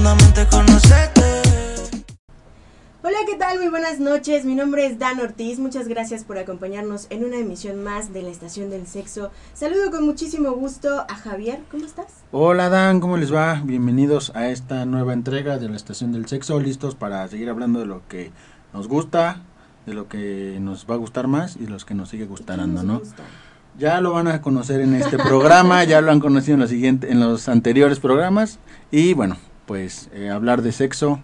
profundamente conocerte. Hola, ¿qué tal? Muy buenas noches. Mi nombre es Dan Ortiz. Muchas gracias por acompañarnos en una emisión más de la Estación del Sexo. Saludo con muchísimo gusto a Javier. ¿Cómo estás? Hola Dan, ¿cómo les va? Bienvenidos a esta nueva entrega de la Estación del Sexo. Listos para seguir hablando de lo que nos gusta, de lo que nos va a gustar más y de los que nos sigue gustando, ¿Qué nos ¿no? gusta? Ya lo van a conocer en este programa, ya lo han conocido en los, siguiente, en los anteriores programas. Y bueno, pues eh, hablar de sexo,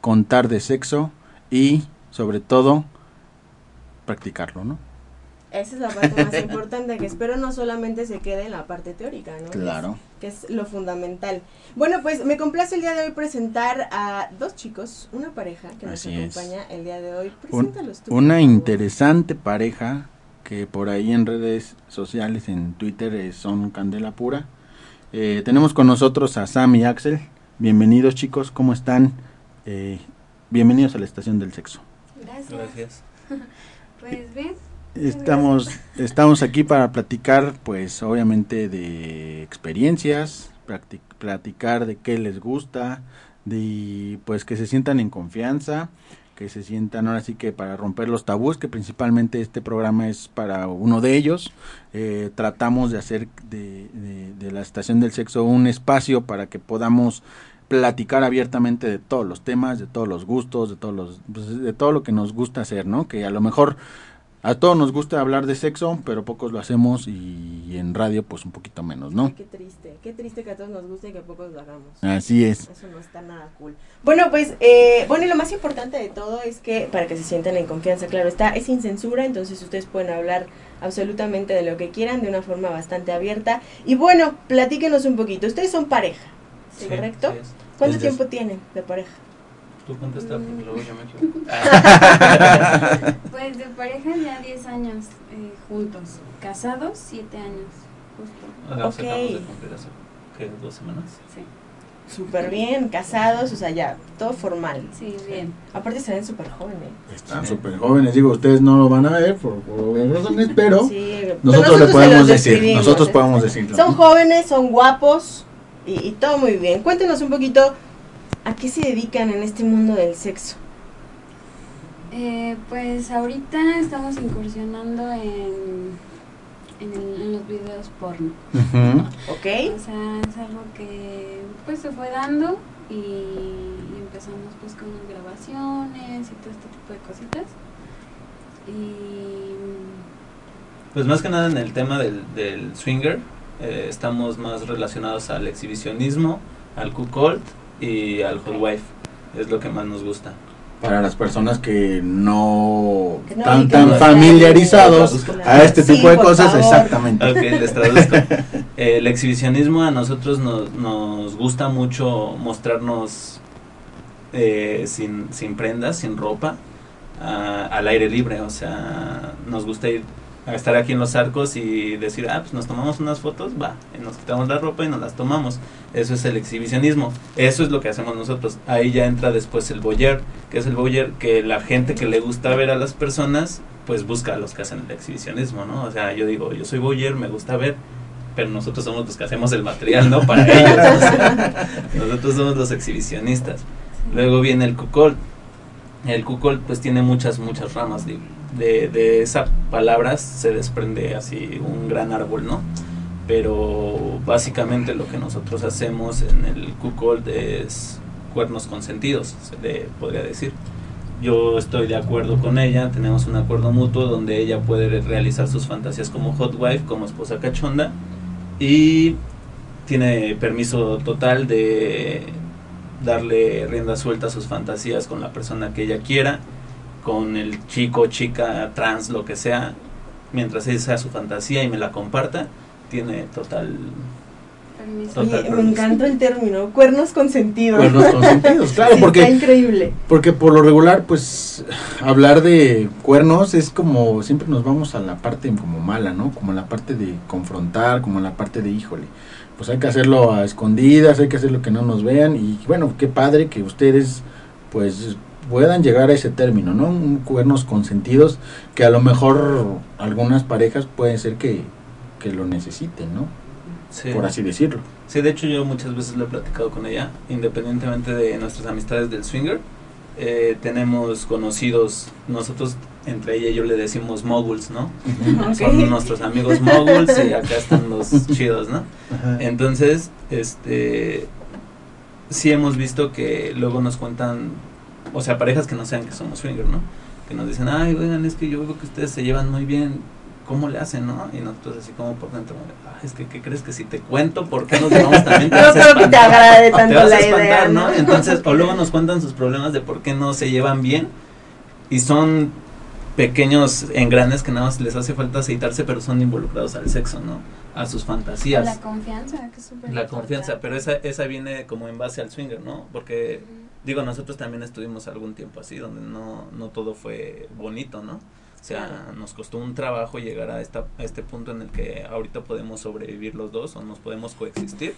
contar de sexo y sobre todo practicarlo, ¿no? Esa es la parte más importante que espero no solamente se quede en la parte teórica, ¿no? Claro. Que es lo fundamental. Bueno, pues me complace el día de hoy presentar a dos chicos, una pareja que nos Así es. acompaña el día de hoy. Preséntalos tú. una interesante pareja que por ahí en redes sociales, en Twitter, eh, son candela pura. Eh, tenemos con nosotros a Sam y Axel. Bienvenidos chicos, ¿cómo están? Eh, bienvenidos a la Estación del Sexo. Gracias. Gracias. Pues bien, Estamos, estamos aquí para platicar, pues obviamente de experiencias, platicar de qué les gusta, de pues que se sientan en confianza, que se sientan ahora sí que para romper los tabús, que principalmente este programa es para uno de ellos. Eh, tratamos de hacer de, de- de la estación del sexo un espacio para que podamos platicar abiertamente de todos los temas, de todos los gustos, de todos los, pues, de todo lo que nos gusta hacer, ¿no? Que a lo mejor a todos nos gusta hablar de sexo, pero pocos lo hacemos y en radio pues un poquito menos, ¿no? Qué triste, qué triste que a todos nos guste y que a pocos lo hagamos. Así es. Eso no está nada cool. Bueno, pues, eh, bueno, y lo más importante de todo es que, para que se sientan en confianza, claro está, es sin censura, entonces ustedes pueden hablar absolutamente de lo que quieran de una forma bastante abierta. Y bueno, platíquenos un poquito. Ustedes son pareja, Sí, ¿correcto? sí es. ¿Cuánto Desde- tiempo tienen de pareja? Tú contesta Mm. porque luego yo me equivoco. Ah. pues de pareja ya 10 años eh, juntos, casados 7 años, justo. O sea, Ok. acabamos de cumplir hace, ¿qué? ¿Dos semanas? Sí, Súper bien, casados, o sea, ya, todo formal. sí, bien. Aparte se ven súper jóvenes. Están súper jóvenes, digo, ustedes no lo van a ver por, por razones, pero Sí, pero nosotros le se podemos decir, nosotros podemos decirlo. Son jóvenes, son guapos y, y todo muy bien. Cuéntenos un poquito a qué se dedican en este mundo del sexo. Eh, pues ahorita estamos incursionando en, en, el- en los videos porno. Ujú. ¿Ok? O sea, es algo que pues se fue dando y, y empezamos pues con las grabaciones y todo este tipo de cositas. Y Pues más que nada en el tema del, del swinger, eh, estamos más relacionados al exhibicionismo, al cuckold y al hot wife. Es lo que más nos gusta. Para las personas que no Que no tan los familiarizados a este Sí, tipo de cosas, favor. exactamente. Ok, les traduzco. Eh, el exhibicionismo a nosotros nos, nos gusta mucho mostrarnos eh, sin, sin prendas, sin ropa, a- al aire libre. O sea, nos gusta ir a estar aquí en los arcos y decir, ah, pues nos tomamos unas fotos, va, nos quitamos la ropa y nos las tomamos. Eso es el exhibicionismo. Eso es lo que hacemos nosotros. Ahí ya entra después el boyer, que es el boyer que la gente que le gusta ver a las personas, pues busca a los que hacen el exhibicionismo, ¿no? O sea, yo digo, yo soy boyer, me gusta ver, pero nosotros somos los que hacemos el material, ¿no? Para ellos. nosotros somos los exhibicionistas. Luego viene el cuckold. El cuckold pues tiene muchas, muchas ramas. De, de, de esa palabra se desprende así un gran árbol, ¿no? Pero básicamente lo que nosotros hacemos en el cuckold es cuernos consentidos, se le podría decir. Yo estoy de acuerdo con ella, tenemos un acuerdo mutuo donde ella puede realizar sus fantasías como hot wife, como esposa cachonda y tiene permiso total de darle rienda suelta a sus fantasías con la persona que ella quiera, con el chico, chica, trans, lo que sea, mientras esa sea su fantasía y me la comparta, tiene total permiso. Total, Oye, me encanta el término, cuernos consentidos. Cuernos consentidos, claro, Sí, porque Está increíble. Porque por lo regular, pues, hablar de cuernos es como, siempre nos vamos a la parte como mala, ¿no? Como la parte de confrontar, como la parte de, híjole, pues hay que hacerlo a escondidas, hay que hacerlo que no nos vean y bueno, qué padre que ustedes, pues, puedan llegar a ese término, ¿no? Un cuernos consentidos que a lo mejor algunas parejas pueden ser que, que lo necesiten, ¿no? Sí. Por así decirlo. Sí, de hecho yo muchas veces lo he platicado con ella, independientemente de nuestras amistades del swinger. Eh, tenemos conocidos, nosotros entre ella y yo le decimos moguls, ¿no? Ok. Son nuestros amigos moguls y acá están los chidos, ¿no? Ajá. Entonces, este, sí hemos visto que luego nos cuentan, o sea, parejas que no sean que somos swinger, ¿no? Que nos dicen, ay, oigan, es que yo veo que ustedes se llevan muy bien, ¿cómo le hacen, no? Y nosotros así como por dentro, "Ah, es que, ¿qué crees que si te cuento por qué nos llevamos también te No vas a creo que te espantar"? agrade Te tanto a la espantar, idea, ¿no? ¿no? Entonces, o luego nos cuentan sus problemas de por qué no se llevan bien y son pequeños engranes que nada más les hace falta aceitarse, pero son involucrados al sexo, ¿no? A sus fantasías. La confianza, que es súper La confianza, pero esa, esa viene como en base al swinger, ¿no? Porque. Digo, nosotros también estuvimos algún tiempo así, donde no, no todo fue bonito, ¿no? O sea, Claro. nos costó un trabajo llegar a, esta, a este punto en el que ahorita podemos sobrevivir los dos o nos podemos coexistir,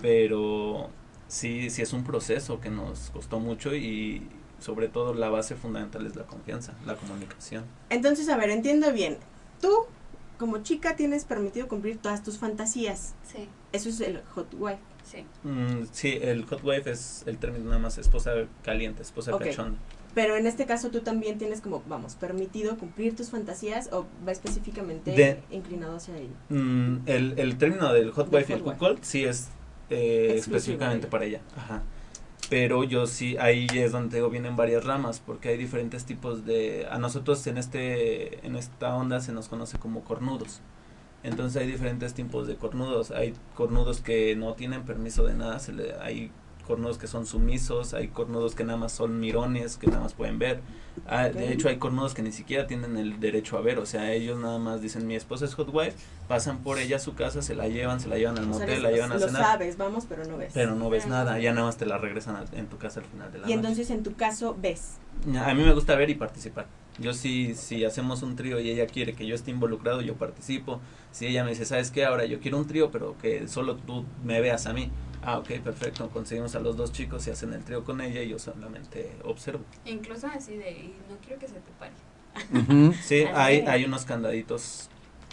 pero sí, sí es un proceso que nos costó mucho y sobre todo la base fundamental es la confianza, la comunicación. Entonces, a ver, entiendo bien. Tú, como chica, tienes permitido cumplir todas tus fantasías. Sí, Eso es el hot wife. sí. Mm, sí, el hot wife es el término nada más esposa caliente, esposa Ok. cachonda. Pero en este caso tú también tienes como, vamos, permitido cumplir tus fantasías o va específicamente De- inclinado hacia ello. Mm, el, el término del hot Del wife y el hot cuckold sí es eh, específicamente ella. para ella. Ajá. Pero yo sí, ahí es donde digo, vienen varias ramas, porque hay diferentes tipos de... A nosotros en, este, en esta onda se nos conoce como cornudos. Entonces hay diferentes tipos de cornudos. Hay cornudos que no tienen permiso de nada, se le, hay cornudos que son sumisos, hay cornudos que nada más son mirones, que nada más pueden ver. Ah. De hecho hay cornudos que ni siquiera tienen el derecho a ver, o sea, ellos nada más dicen mi esposa es hot wife, pasan por ella a su casa, se la llevan, se la llevan al O motel, la llevan a lo cenar, sabes, vamos, pero no ves. pero no ves no nada, ya nada más te la regresan en tu casa al final de la y noche. entonces en tu caso ves. A mí me gusta ver y participar. Yo sí, si hacemos un trío y ella quiere que yo esté involucrado, yo participo. Si ella me dice, ¿sabes qué? Ahora yo quiero un trío, pero que solo tú me veas a mí. Ah, ok, perfecto. Conseguimos a los dos chicos y hacen el trío con ella y yo solamente observo. Incluso así de, y no quiero que se te pare. Sí, hay, hay unos candaditos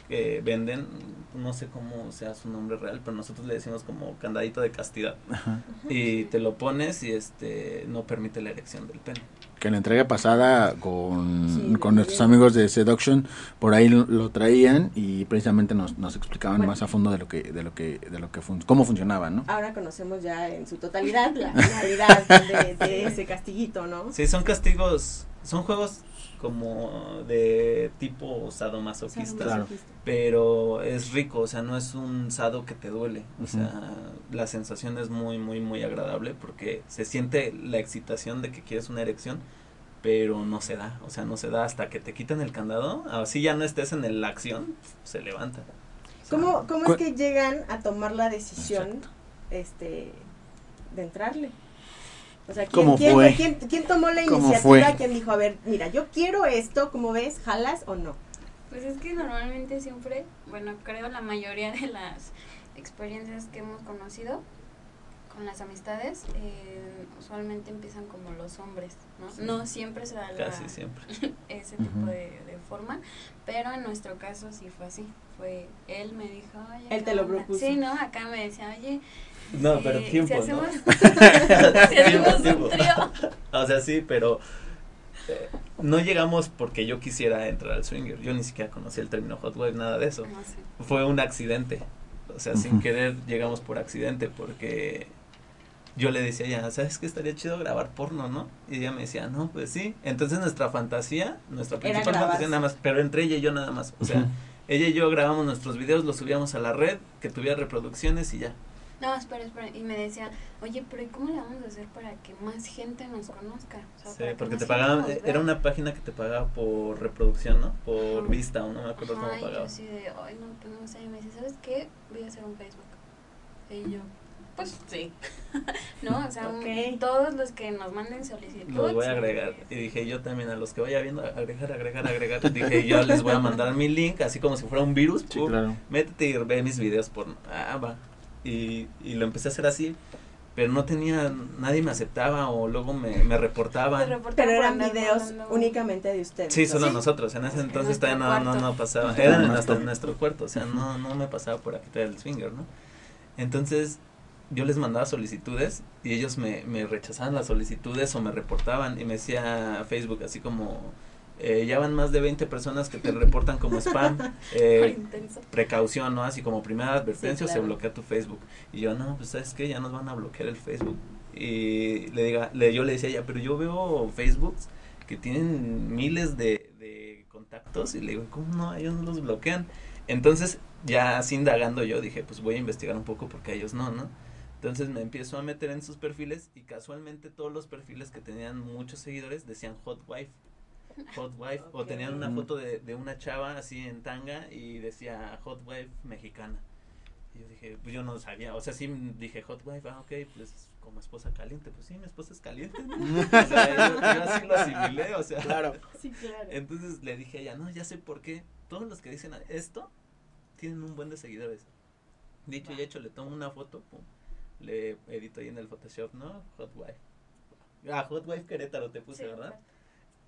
que venden, no sé cómo sea su nombre real, pero nosotros le decimos como candadito de castidad. Ajá. Y te lo pones y este no permite la erección del pene. Que en la entrega pasada con, Sí, con nuestros amigos de Seduction por ahí lo, lo traían y precisamente nos, nos explicaban Bueno. más a fondo de lo que de lo que de lo que fun- cómo funcionaba, ¿no? Ahora conocemos ya en su totalidad la finalidad de, de ese castiguito, ¿no? Sí, son castigos, son juegos como de tipo sadomasoquista, Claro. pero es rico, o sea, no es un sado que te duele, o sea, la sensación es muy, muy, muy agradable porque se siente la excitación de que quieres una erección, pero no se da, o sea, no se da hasta que te quitan el candado, así ya no estés en el- la acción, se levanta. O sea, ¿Cómo, cómo es que llegan a tomar la decisión Exacto. este, de entrarle? O sea, ¿quién, ¿Cómo quién, fue? quién- quién tomó la ¿Cómo iniciativa? ¿Quién dijo, a ver, mira, yo quiero esto, ¿cómo ves? ¿Jalas o no? Pues es que normalmente siempre, bueno, creo la mayoría de las experiencias que hemos conocido con las amistades, eh, usualmente empiezan como los hombres, ¿no? Sí. No siempre se da la- Casi siempre. ese tipo Ujú. de, de forma, pero en nuestro caso sí fue así. Fue, él me dijo, oye, Él te ¿qué lo onda?". propuso. Sí, ¿no? Acá me decía, oye, No, pero tiempo, si ¿no? si hacemos Tiempo, un tiempo. trío. O sea, sí, pero eh, no llegamos porque yo quisiera entrar al swinger. Yo ni siquiera conocía el término hot wave, nada de eso. No. Fue un accidente. O sea, sin querer llegamos por accidente porque yo le decía ya, ¿sabes qué estaría chido grabar porno, no? Y ella me decía, no, pues sí. Entonces nuestra fantasía, nuestra principal fantasía nada más, pero entre ella y yo nada más. O sea, ella y yo grabamos nuestros videos, los subíamos a la red, que tuviera reproducciones y ya. No, espera, espera. Y me decía, oye, pero ¿y cómo le vamos a hacer para que más gente nos conozca? O sea, Sí, porque te pagaban, vea. era una página que te pagaba por reproducción, ¿no? Por Ajá. vista, o no me acuerdo Ajá, cómo y yo pagaba. así de, ay, no, pues no sé. Y me dice, ¿sabes qué? Voy a hacer un Facebook. Y yo, pues sí. ¿No? O sea, un- Ok. todos los que nos manden solicitud. Los voy a agregar. Y dije yo también a los que vaya viendo, agregar, agregar, agregar. dije yo les voy a mandar mi link, así como si fuera un virus. Sí, claro. Métete y ve mis videos por... Ah, va. Y, y lo empecé a hacer así. Pero no tenía, nadie me aceptaba o luego me, me reportaban. Pero eran videos únicamente de ustedes. Sí, solo nosotros. En ese En entonces nuestro todavía no, no, no pasaba. Nuestro Era en nuestro, en nuestro cuarto. O sea, no, no me pasaba por aquí el swinger, ¿no? Entonces, yo les mandaba solicitudes y ellos me, me rechazaban las solicitudes o me reportaban y me decía Facebook así como eh, ya van más de 20 personas que te reportan como spam. Eh, precaución, ¿no? Así como primera advertencia Sí, se bloquea tu Facebook. Y yo, no, pues sabes que ya nos van a bloquear el Facebook. Y le diga, le, yo le decía a ella, pero yo veo Facebooks que tienen miles de, de contactos y le digo, ¿cómo no? Ellos no los bloquean. Entonces, ya así indagando yo dije, pues voy a investigar un poco porque ellos no, ¿no? Entonces me empiezo a meter en sus perfiles y casualmente todos los perfiles que tenían muchos seguidores decían Hot Wife. Hot Wife o tenían una foto de, de una chava así en tanga y decía Hot Wife mexicana. Y yo dije, pues yo no sabía, o sea, sí dije Hot Wife, ah, ok, pues como esposa caliente, pues sí, mi esposa es caliente. ¿no? o sea, yo, yo así lo asimilé, o sea. Claro. Sí, claro. Entonces le dije a ella, no, ya sé por qué. Todos los que dicen esto tienen un buen de seguidores. Dicho y hecho, le tomo una foto, pum, le edito ahí en el Photoshop, ¿no? Hot Wife. Ah, Hot Wife Querétaro te puse, Sí, ¿verdad?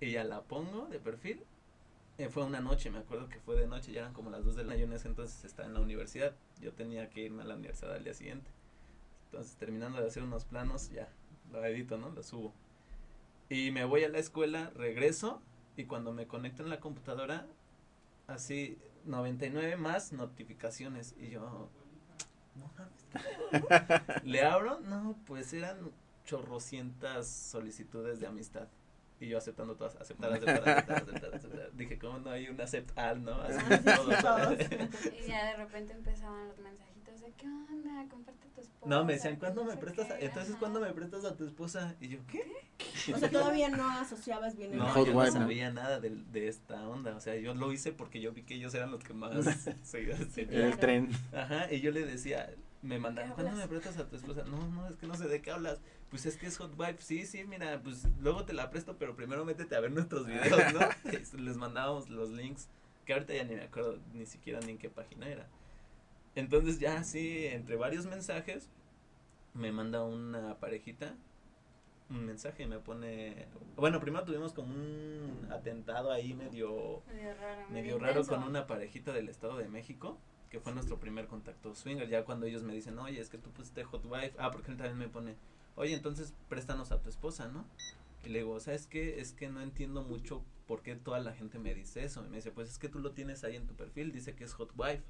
Y ya la pongo de perfil. Eh, fue una noche, me acuerdo que fue de noche, ya eran como las 2 de la mañana. Yo en ese entonces estaba en la universidad. Yo tenía que irme a la universidad al día siguiente. Entonces, terminando de hacer unos planos, ya lo edito, ¿no? Lo subo. Y me voy a la escuela, regreso. Y cuando me conecto en la computadora, así 99 más notificaciones. Y yo, no mames. Le abro, no, pues eran chorrocientas solicitudes de amistad. Y yo aceptando todas, aceptar, aceptar, aceptar, aceptar, aceptar. Dije, ¿cómo no hay un acept all, no? Así Ah, sí, todo. todos. Y ya de repente empezaban los mensajitos de ¿qué onda? Comparte a tu esposa. No, me decían, ¿cuándo no me prestas? a- qué". Entonces. ¿cuándo me prestas a tu esposa? Y yo, ¿qué? O sea, todavía no asociabas bien el No, yo no sabía nada de, de esta onda. O sea, yo lo hice porque yo vi que ellos eran los que más tenían. El tren. Ajá, y yo le decía, me mandaban, ¿Qué ¿cuándo me prestas a tu esposa? No, no, es que no sé de qué hablas. Pues es que es Hot Wife. Sí, sí, mira, pues luego te la presto, pero primero métete a ver nuestros videos, ¿no? Les mandábamos los links, que ahorita ya ni me acuerdo ni siquiera ni en qué página era. Entonces ya así, entre varios mensajes, me manda una parejita un mensaje y me pone... Bueno, primero tuvimos como un atentado ahí medio Medio raro. medio raro intenso. con una parejita del Estado de México, que fue nuestro primer contacto swinger. Ya cuando ellos me dicen, oye, es que tú pusiste Hot Wife. Ah, porque él también me pone, oye, entonces préstanos a tu esposa, ¿no? Y le digo, ¿sabes qué? Es que no entiendo mucho por qué toda la gente me dice eso. Y me dice, pues es que tú lo tienes ahí en tu perfil, dice que es Hot Wife.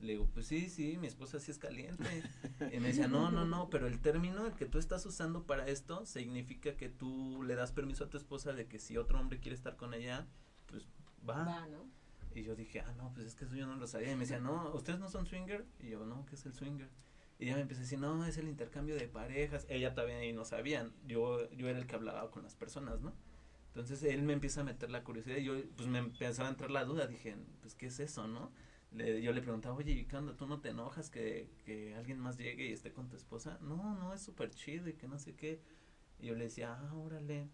Le digo, pues sí, sí, mi esposa sí es caliente. Y me decía, no, no, no, pero el término que tú estás usando para esto significa que tú le das permiso a tu esposa de que si otro hombre quiere estar con ella, pues va. Va, ¿no? Y yo dije, ah, no, pues es que eso yo no lo sabía. Y me decía, no, ¿ustedes no son swinger? Y yo, no, ¿qué es el swinger? Y ella me empezó a decir, no, es el intercambio de parejas. Ella todavía ahí no sabían. Yo, yo era el que hablaba con las personas, ¿no? Entonces él me empieza a meter la curiosidad y yo, pues me empezaba a entrar la duda. Dije, pues, ¿qué es eso, no? Le, yo le preguntaba, oye, ¿y qué onda? ¿Tú no te enojas que, que alguien más llegue y esté con tu esposa? No, no, es súper chido y que no sé qué. Y yo le decía, ah, órale.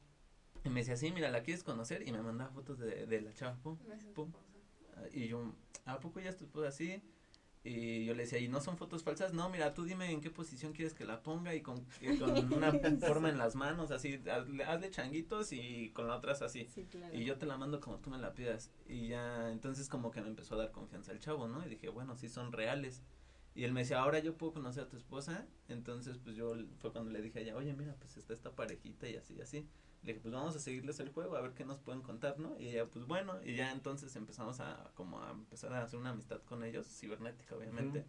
Y me decía, sí, mira, ¿la quieres conocer? Y me mandaba fotos de, de la chava, pum. Pum. Y yo, ¿a poco ya tu esposa así? Y yo le decía, ¿y no son fotos falsas? No, mira, tú dime en qué posición quieres que la ponga y con, y con una forma en las manos, así, hazle, hazle changuitos y con la otra es así. Sí, claro. Y yo te la mando como tú me la pidas. Y ya, entonces como que me empezó a dar confianza el chavo, ¿no? Y dije, bueno, sí son reales. Y él me decía, ahora yo puedo conocer a tu esposa. Entonces, pues yo fue cuando le dije a ella, oye, mira, pues está esta parejita y así y así. Le dije, pues vamos a seguirles el juego, a ver qué nos pueden contar, ¿no? Y ella, pues bueno, y ya entonces empezamos a como a empezar a hacer una amistad con ellos, cibernética, obviamente.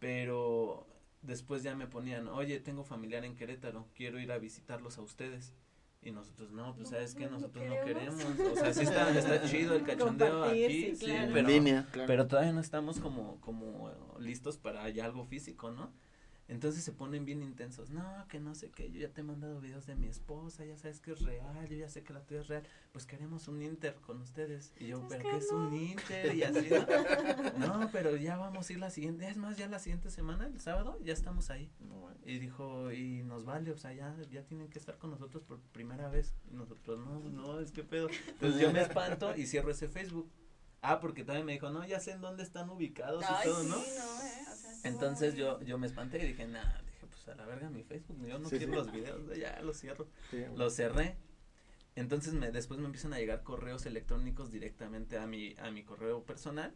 Pero después ya me ponían, oye, tengo familiar en Querétaro, quiero ir a visitarlos a ustedes. Y nosotros, no, pues sabes que no, no nosotros no queremos. O sea, sí está, está chido el cachondeo aquí, sí, sí, claro. pero, en línea, claro. pero todavía no estamos como, como listos para ya algo físico, ¿no? Entonces se ponen bien intensos, no, que no sé qué, yo ya te he mandado videos de mi esposa, ya sabes que es real, yo ya sé que la tuya es real, pues queremos un inter con ustedes. Y yo, Es pero que ¿qué es no. un inter? Y así, ¿no? No, pero ya vamos a ir la siguiente, es más, ya la siguiente semana, el sábado, ya estamos ahí. No, Y dijo, y nos vale, o sea, ya, ya tienen que estar con nosotros por primera vez. Y nosotros, no, no, es que pedo. Entonces yo me espanto y cierro ese Facebook. Ah, porque también me dijo, no, ya sé en dónde están ubicados y todo, sí, ¿no? no, eh, o sea, estuvo Entonces yo, yo me espanté y dije, nada, dije, pues a la verga mi Facebook, yo no Sí, quiero sí. los videos, ya los cierro. Sí, Lo cerré. Entonces me, después me empiezan a llegar correos electrónicos directamente a mi, a mi correo personal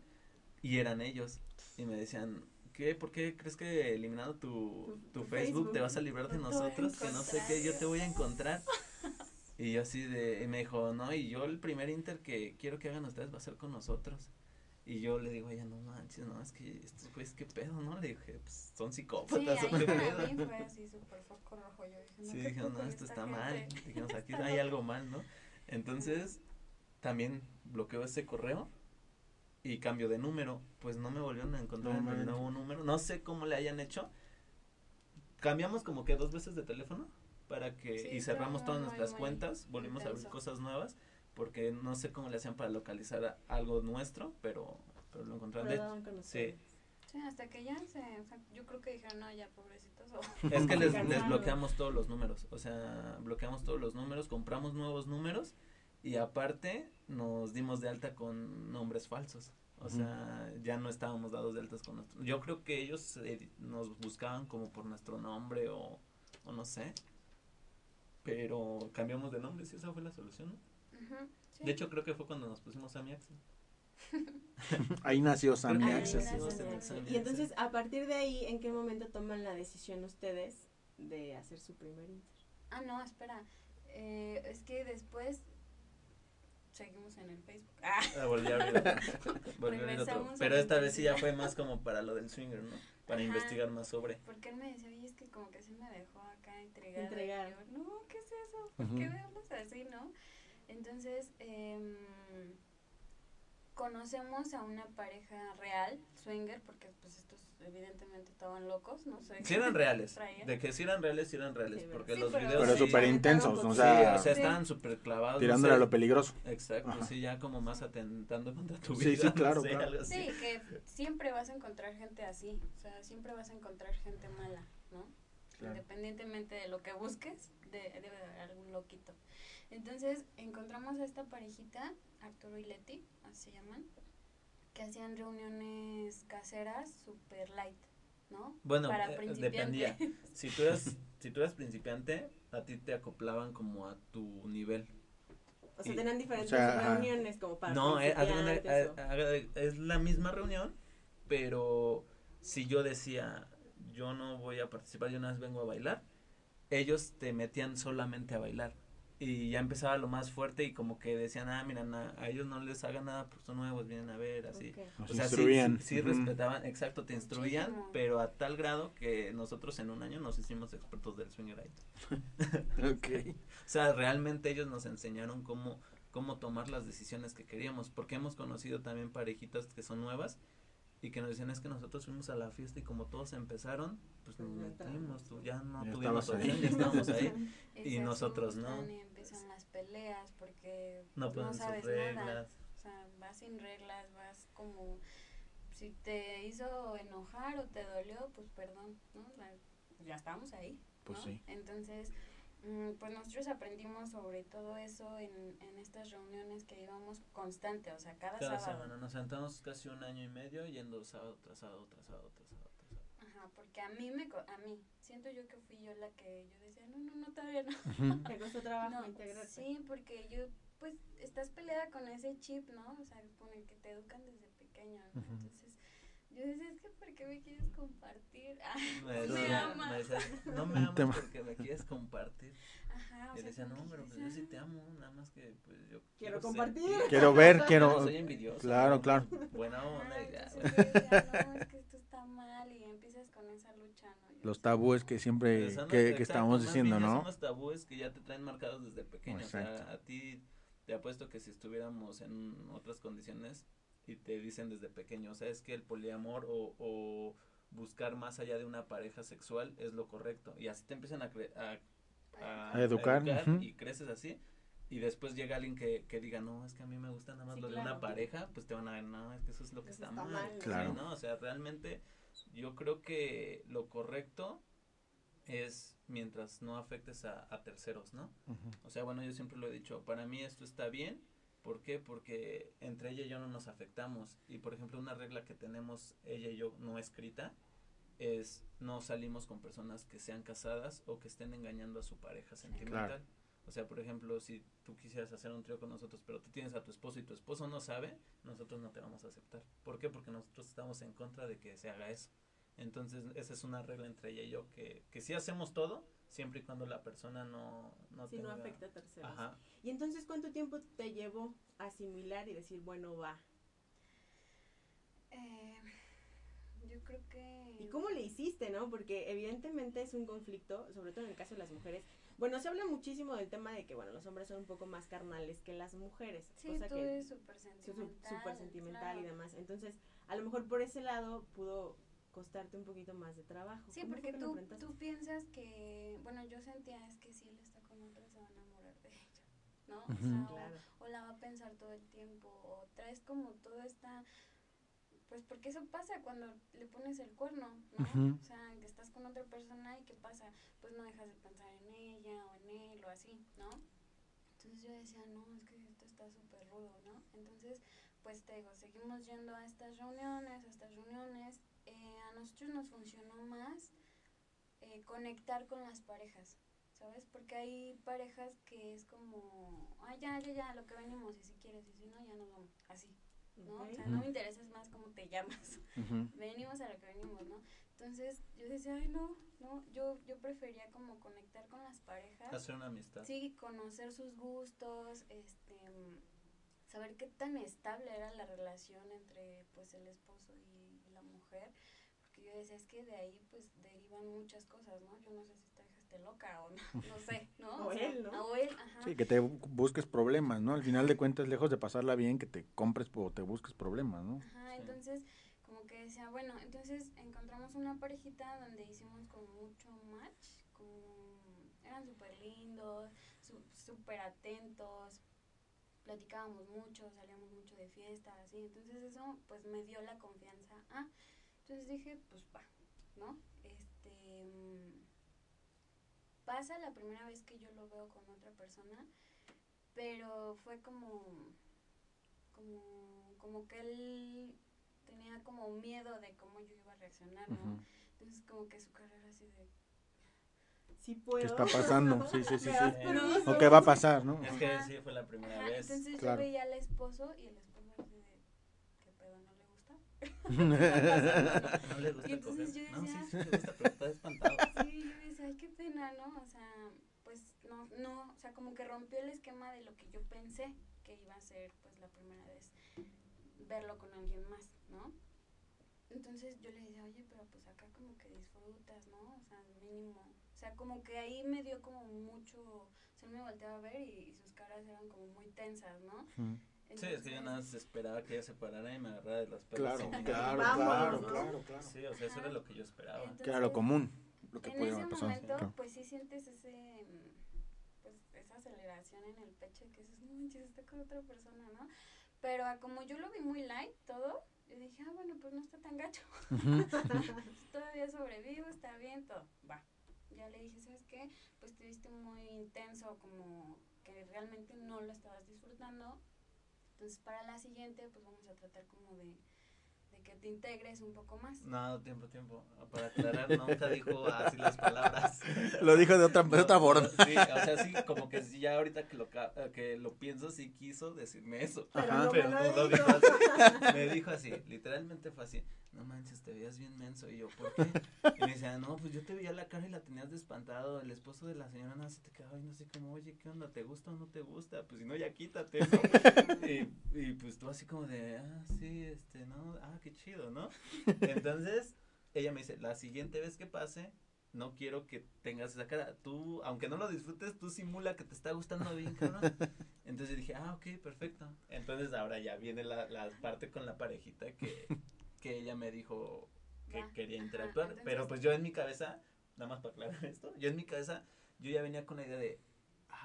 y eran ellos. Y me decían, ¿qué? ¿Por qué crees que eliminando tu, tu, Tu Facebook, Facebook. te vas a librar de nosotros? Que no sé qué, yo te voy a encontrar. Y yo así de, y me dijo, no, y yo el primer inter que quiero que hagan ustedes va a ser con nosotros. Y yo le digo a ella, no manches, no, es que estos güeyes, qué pedo, ¿no? Le dije, pues son Sí, psicópatas, ¿o ahí para mí fue así súper foco rojo. Yo dije, no, Sí, ¿qué dije, no, esto está mal. gente? Dijimos, aquí hay algo mal, ¿no? Entonces, también bloqueo ese correo y cambio de número. Pues no me volvieron a encontrar No en el nuevo número. No sé cómo le hayan hecho. Cambiamos como que dos veces de teléfono para que Sí, y cerramos todas nuestras muy cuentas, volvimos a abrir cosas nuevas porque no sé cómo le hacían para localizar a- algo nuestro, pero pero lo encontraron. De- daban con sí. Sí, hasta que ya se, o sea, yo creo que dijeron, no, ya pobrecitos. o- Es que les, les bloqueamos todos los números, o sea, bloqueamos todos los números, compramos nuevos números y aparte nos dimos de alta con nombres falsos. O sea, ya no estábamos dados de altas con nuestro. Yo creo que ellos eh, nos buscaban como por nuestro nombre o, o no sé. Pero cambiamos de nombre, sí, esa fue la solución, ¿no? Sí. De hecho, creo que fue cuando nos pusimos a mi Axel. Ahí nació Sammy. Sammy. Access. Y entonces, a partir de ahí, ¿en qué momento toman la decisión ustedes de hacer su primer inter? Ah, no, espera. Eh, es que después seguimos en el Facebook. Ah, Ah, volví a abrir otro. Volví a abrir otro. Regresamos Pero esta vez sí ya fue más como para lo del swinger, ¿no? Para Ajá. investigar más sobre. porque él me decía, oye, es que como que sí me dejó acá. Y yo, no, ¿qué es eso? ¿Por Ujú. qué me hablas así, no? Entonces, em, conocemos a una pareja real, swinger, porque pues estos evidentemente estaban locos, no sé. Sí eran reales. De que sí eran reales, sí eran reales. Sí, porque sí, los pero- videos. Pero sí, súper intensos, o Sí, sea, o sea, Sí. estaban súper clavados. no tirándole sé. a lo peligroso. Exacto, Ajá. sí, ya como más atentando contra tu Sí, vida. sí, no claro, sé, claro. algo así. Sí, que siempre vas a encontrar gente así, o sea, siempre vas a encontrar gente mala, ¿no? Claro. Independientemente de lo que busques, de- debe de haber algún loquito. Entonces, encontramos a esta parejita, Arturo y Leti, así se llaman, que hacían reuniones caseras super light, ¿no? Bueno, Para eh, principiantes. dependía. Si tú, eras, si tú eras principiante, a ti te acoplaban como a tu nivel. O sea, tenían diferentes o sea, ajá. reuniones como para No, eh, eh, es la misma reunión, pero si yo decía, yo no voy a participar, yo nada más vengo a bailar, ellos te metían solamente a bailar. Y ya empezaba lo más fuerte y como que decían, ah, mira, na- a ellos no les hagan nada, pues son nuevos, vienen a ver, así. O sea, sí- instruían. sí, respetaban, exacto, te instruían, Muchísimo. pero a tal grado que nosotros en un año nos hicimos expertos del swinger night. Ok. O sea, realmente ellos nos enseñaron cómo, cómo tomar las decisiones que queríamos, porque hemos conocido también parejitas que son nuevas y que nos decían es que nosotros fuimos a la fiesta y como todos empezaron, pues Pues nos metimos, tú, ya no Ya tuvimos opción, ya estábamos ahí. Y nosotros no. Y empiezan las peleas porque No no, ponen sus sabes reglas. nada. O sea, vas sin reglas, vas como si te hizo enojar o te dolió, pues perdón, ¿no? O sea, ya estábamos ahí. Pues ¿no? sí. Entonces, pues nosotros aprendimos sobre todo eso en, en estas reuniones que íbamos constante, o sea, cada, Cada sábado. semana nos sentamos casi un año y medio yendo sábado tras sábado tras sábado tras sábado tras sábado. Ajá, porque a mí me, co- a mí, siento yo que fui yo la que yo decía, no, no, no, todavía no. ¿Te costó trabajo No, integrarte? Sí, porque yo, pues, estás peleada con ese chip, ¿no? O sea, con el que te educan desde pequeño, ¿no? Entonces, yo decía, es que, ¿por qué me quieres compartir? Ah, Me, me decía- amas. me decía, no me amas porque me quieres compartir. Ajá, o Y sea, decía, no, que pero pues yo sí te "Ah". amo, nada más que pues yo Quiero ser- compartir. Quiero ver, No quiero. soy envidioso. Claro, ¿no? claro. Buena Ajá, onda y ya, yo decía, no, es que esto está mal y empiezas con esa lucha, ¿no? Yo Los tabúes que siempre Pero que, que exacto, estábamos más diciendo, bien ¿no? Son los tabúes que ya te traen marcados desde pequeño. O sea, Exacto. a ti te apuesto que si estuviéramos en otras condiciones y te dicen desde pequeño, o sea, es que el poliamor o, o buscar más allá de una pareja sexual es lo correcto. Y así te empiezan a, cre- a, a- A educar, y creces así. Y después llega alguien que, que diga, no, es que a mí me gusta nada más Sí, lo de una pareja, pues te van a ver, no, es que eso es lo que Eso está, está mal. mal, Sí, Claro. ¿no? O sea, realmente yo creo que lo correcto es mientras no afectes a, a terceros, ¿no? O sea, bueno, yo siempre lo he dicho, para mí esto está bien, ¿por qué? Porque entre ella y yo no nos afectamos. Y por ejemplo, una regla que tenemos ella y yo no escrita es no salimos con personas que sean casadas o que estén engañando a su pareja sentimental. Claro. O sea, por ejemplo, si tú quisieras hacer un trío con nosotros, pero tú tienes a tu esposo y tu esposo no sabe, nosotros no te vamos a aceptar. ¿Por qué? Porque nosotros estamos en contra de que se haga eso. Entonces, esa es una regla entre ella y yo, que, que sí hacemos todo, siempre y cuando la persona no, no Si no afecta a terceros. Ajá. Y entonces, ¿cuánto tiempo te llevó a asimilar y decir, bueno, va? Eh, yo creo que... ¿Y cómo le hiciste, no? Porque evidentemente es un conflicto, sobre todo en el caso de las mujeres. Bueno, se habla muchísimo del tema de que, bueno, los hombres son un poco más carnales que las mujeres. Sí, cosa tú que es súper sentimental. súper sentimental claro. y demás. Entonces, a lo mejor por ese lado pudo costarte un poquito más de trabajo. Sí, ¿Cómo fue porque tú, tú piensas que, bueno, yo sentía es que si él está con otra se va a enamorar de ella, ¿no? O, sea, o- Claro. o, la va a pensar todo el tiempo, o traes como toda esta, pues porque eso pasa cuando le pones el cuerno, ¿no? O sea, que estás con otra persona y ¿qué pasa? Pues no dejas de pensar en ella o en él o así, ¿no? Entonces yo decía, no, es que esto está súper rudo, ¿no? Entonces, pues te digo, seguimos yendo a estas reuniones, a estas reuniones. Eh, a nosotros nos funcionó más eh, conectar con las parejas, ¿sabes? Porque hay parejas que es como, ah, ya, ya, ya, lo que venimos, y si quieres, y si no, ya nos vamos, así, ¿no? O sea, no me interesa es más cómo te llamas venimos a lo que venimos, ¿no? Entonces yo decía, ay, no, no, yo, yo prefería como conectar con las parejas. Hacer una amistad. Sí, conocer sus gustos, este, saber qué tan estable era la relación entre, pues, el esposo y, mujer. Porque yo decía, es que de ahí, pues, derivan muchas cosas, ¿no? Yo no sé si esta hija esté loca o no, no sé, ¿no? O él, ¿no? O él, ajá. Sí, que te bu- busques problemas, ¿no? Al final de cuentas, lejos de pasarla bien, que te compres o te busques problemas, ¿no? Ajá, Sí. entonces como que decía, bueno, entonces encontramos una parejita donde hicimos como mucho match, como eran súper lindos, su- súper atentos, platicábamos mucho, salíamos mucho de fiesta, así, entonces eso pues me dio la confianza. Ah, entonces dije, pues va, ¿no? Este mm, pasa la primera vez que yo lo veo con otra persona, pero fue como como, como que él tenía como miedo de cómo yo iba a reaccionar, ¿no? Entonces como que su cara era así de... Sí puedo. ¿Qué está pasando? Sí, sí, sí, ¿Me sí. ¿O qué va a pasar, no? Es que sí, fue la primera Ajá, vez. entonces Claro. yo veía al esposo y el esposo así de... ¿Qué pedo? ¿No le gusta? ¿No le gusta Y entonces coger? yo No, sí, decía- sí le gusta, pero está espantado. Sí, yo decía, ay, qué pena, ¿no? O sea, pues no, no, o sea, como que rompió el esquema de lo que yo pensé que iba a ser, pues, la primera vez verlo con alguien más, ¿no? Entonces yo le decía, oye, pero pues acá como que disfrutas, ¿no? O sea, mínimo. O sea, como que ahí me dio como mucho, o sea, me volteaba a ver y, y sus caras eran como muy tensas, ¿no? Ujú. Sí, es que yo nada más esperaba que ella se parara y me agarrara de las pelas. Claro, claro, claro, claro, claro. Sí, o sea, eso era lo que yo esperaba. Entonces, Que era lo común, lo que en ese pasar. momento, pues sí sientes ese, mm, pues esa aceleración en el pecho que dices, no manches, está con otra persona, ¿no? Pero como yo lo vi muy light todo, yo dije, ah, bueno, pues no está tan gacho. Todavía sobrevivo, está bien, todo, va. Ya le dije, ¿sabes qué? Pues te viste muy intenso, como que realmente no lo estabas disfrutando. Entonces, para la siguiente, pues vamos a tratar como de, que te integres un poco más. No, tiempo, tiempo. Para aclarar, nunca dijo así las palabras. Lo dijo de otra, de otra No, forma. Sí, o sea, sí, como que sí, ya ahorita que lo, eh, que lo pienso, sí quiso decirme eso. Pero Ajá. no Pero me no lo dijo. dijo así. Me dijo así, literalmente fue así. No manches, te veías bien menso. Y yo, ¿por qué? Y me decía, no, pues yo te veía la cara y la tenías de espantado. El esposo de la señora nada se te quedaba y no sé cómo, oye, ¿qué onda? ¿Te gusta o no te gusta? Pues si no, ya quítate, ¿no? Y, y pues tú así como de, ah, sí, este, no, ah, qué chido, ¿no? Entonces, ella me dice, la siguiente vez que pase, no quiero que tengas esa cara. Tú, aunque no lo disfrutes, tú simula que te está gustando bien, cabrón. Entonces dije, ah, ok, perfecto. Entonces ahora ya viene la, la parte con la parejita que, que ella me dijo que quería Ajá, interactuar. entonces- pero pues yo en mi cabeza, nada más para aclarar esto, yo en mi cabeza, yo ya venía con la idea de,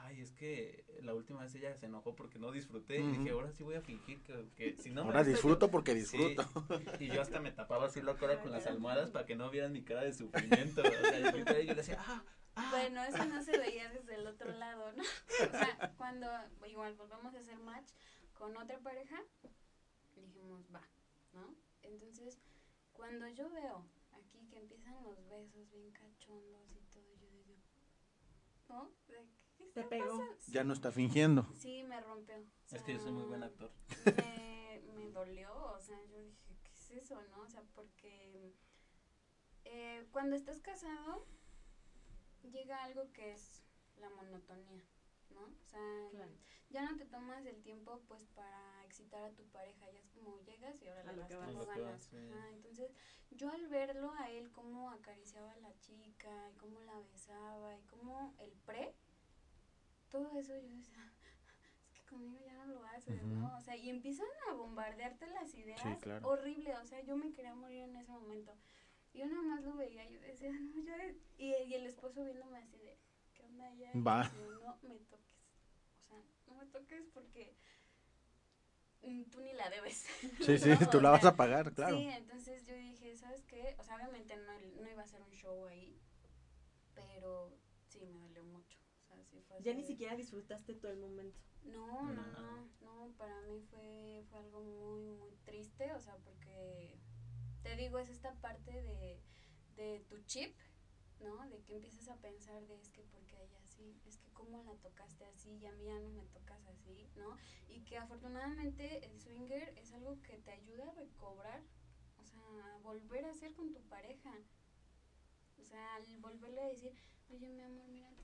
ay, es que la última vez ella se enojó porque no disfruté. Y dije, ahora sí voy a fingir que, que si no me Ahora gusta, disfruto yo- porque Sí, disfruto. y yo hasta me tapaba así la cara con las almohadas para que no vieran mi cara de sufrimiento. O sea, yo, yo le decía, ah, ah. Bueno, eso no se veía desde el otro lado, ¿no? O sea, cuando igual volvemos a hacer match con otra pareja, dijimos, va, ¿no? Entonces, cuando yo veo aquí que empiezan los besos bien cachondos y todo, yo digo, ¿no? De, ¿qué Te pegó. pasando? Ya no está fingiendo. Sí, me rompió. O Es que yo soy muy sea, buen actor. Me, me dolió, o sea, yo dije, ¿qué es eso, no? O sea, porque eh, cuando estás casado, llega algo que es la monotonía, ¿no? O sea, Claro. ya no te tomas el tiempo pues para excitar a tu pareja, ya es como llegas y ahora A le lo vas que dando ganas. sí. Entonces, yo al verlo a él cómo acariciaba a la chica y cómo la besaba y cómo el pre, todo eso yo decía, es que conmigo ya no lo haces. ¿no? O sea, y empiezan a bombardearte las ideas Sí, claro. horrible, o sea, yo me quería morir en ese momento. Yo nada más lo veía, yo decía, no, ya, y, y el esposo viéndome así de, ¿qué onda ya? Y Va. yo, no me toques, o sea, no me toques porque mm, tú ni la debes. Sí, sí, ¿no? tú la vas a pagar, claro. Sí, entonces yo dije, ¿sabes qué? O sea, obviamente no, no iba a ser un show ahí, pero sí, me dolió mucho. O sea, sí fue Ya ni siquiera disfrutaste todo el momento. No, no, No. no, no, para mí fue, fue algo muy, muy triste, o sea, porque, te digo, es esta parte de, de tu chip, ¿no? De que empiezas a pensar de es que porque ella así, es que cómo la tocaste así y a mí ya no me tocas así, ¿no? Y que afortunadamente el swinger es algo que te ayuda a recobrar, o sea, a volver a ser con tu pareja. O sea, al volverle a decir, oye, mi amor, mira, te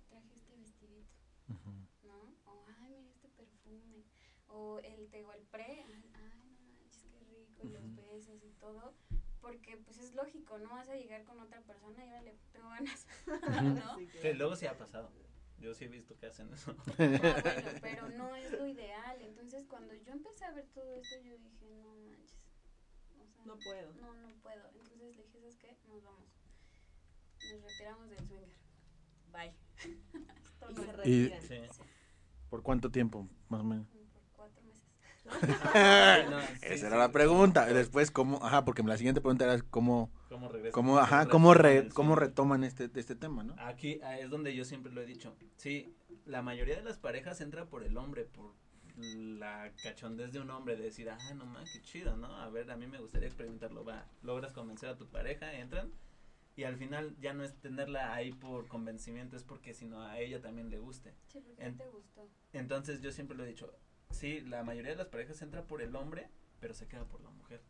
¿no? O, ay, mira este perfume. O el, te pre, ay, ay, no manches, qué rico, y los besos y todo. Porque, pues, es lógico, no vas a llegar con otra persona y ahora le tengo ganas, ¿no? Sí, Que claro. luego sí ha pasado. Yo sí he visto que hacen eso. Ah, bueno, pero no es lo ideal. Entonces, cuando yo empecé a ver todo esto, yo dije, no manches. O sea, No puedo. No, no puedo. Entonces le dije, ¿sabes qué? Nos vamos. Nos retiramos del swinger. Bye. Y. Sí. ¿Por cuánto tiempo, más o menos? Por cuatro meses. No, sí, Esa sí. era la pregunta. Después, ¿cómo? Ajá, porque la siguiente pregunta era cómo, ¿Cómo regresan? cómo, ajá, cómo, re- cómo retoman este, este tema, ¿no? Aquí ah, es donde yo siempre lo he dicho. Sí, la mayoría de las parejas entra por el hombre, por la cachondez de un hombre, de decir, ah, no más, qué chido, ¿no? A ver, a mí me gustaría experimentarlo, va. Logras convencer a tu pareja, entran, y al final ya no es tenerla ahí por convencimiento, es porque sino a ella también le guste. Sí, porque En- te gustó. Entonces yo siempre lo he dicho, sí, la mayoría de las parejas entra por el hombre, pero se queda por la mujer.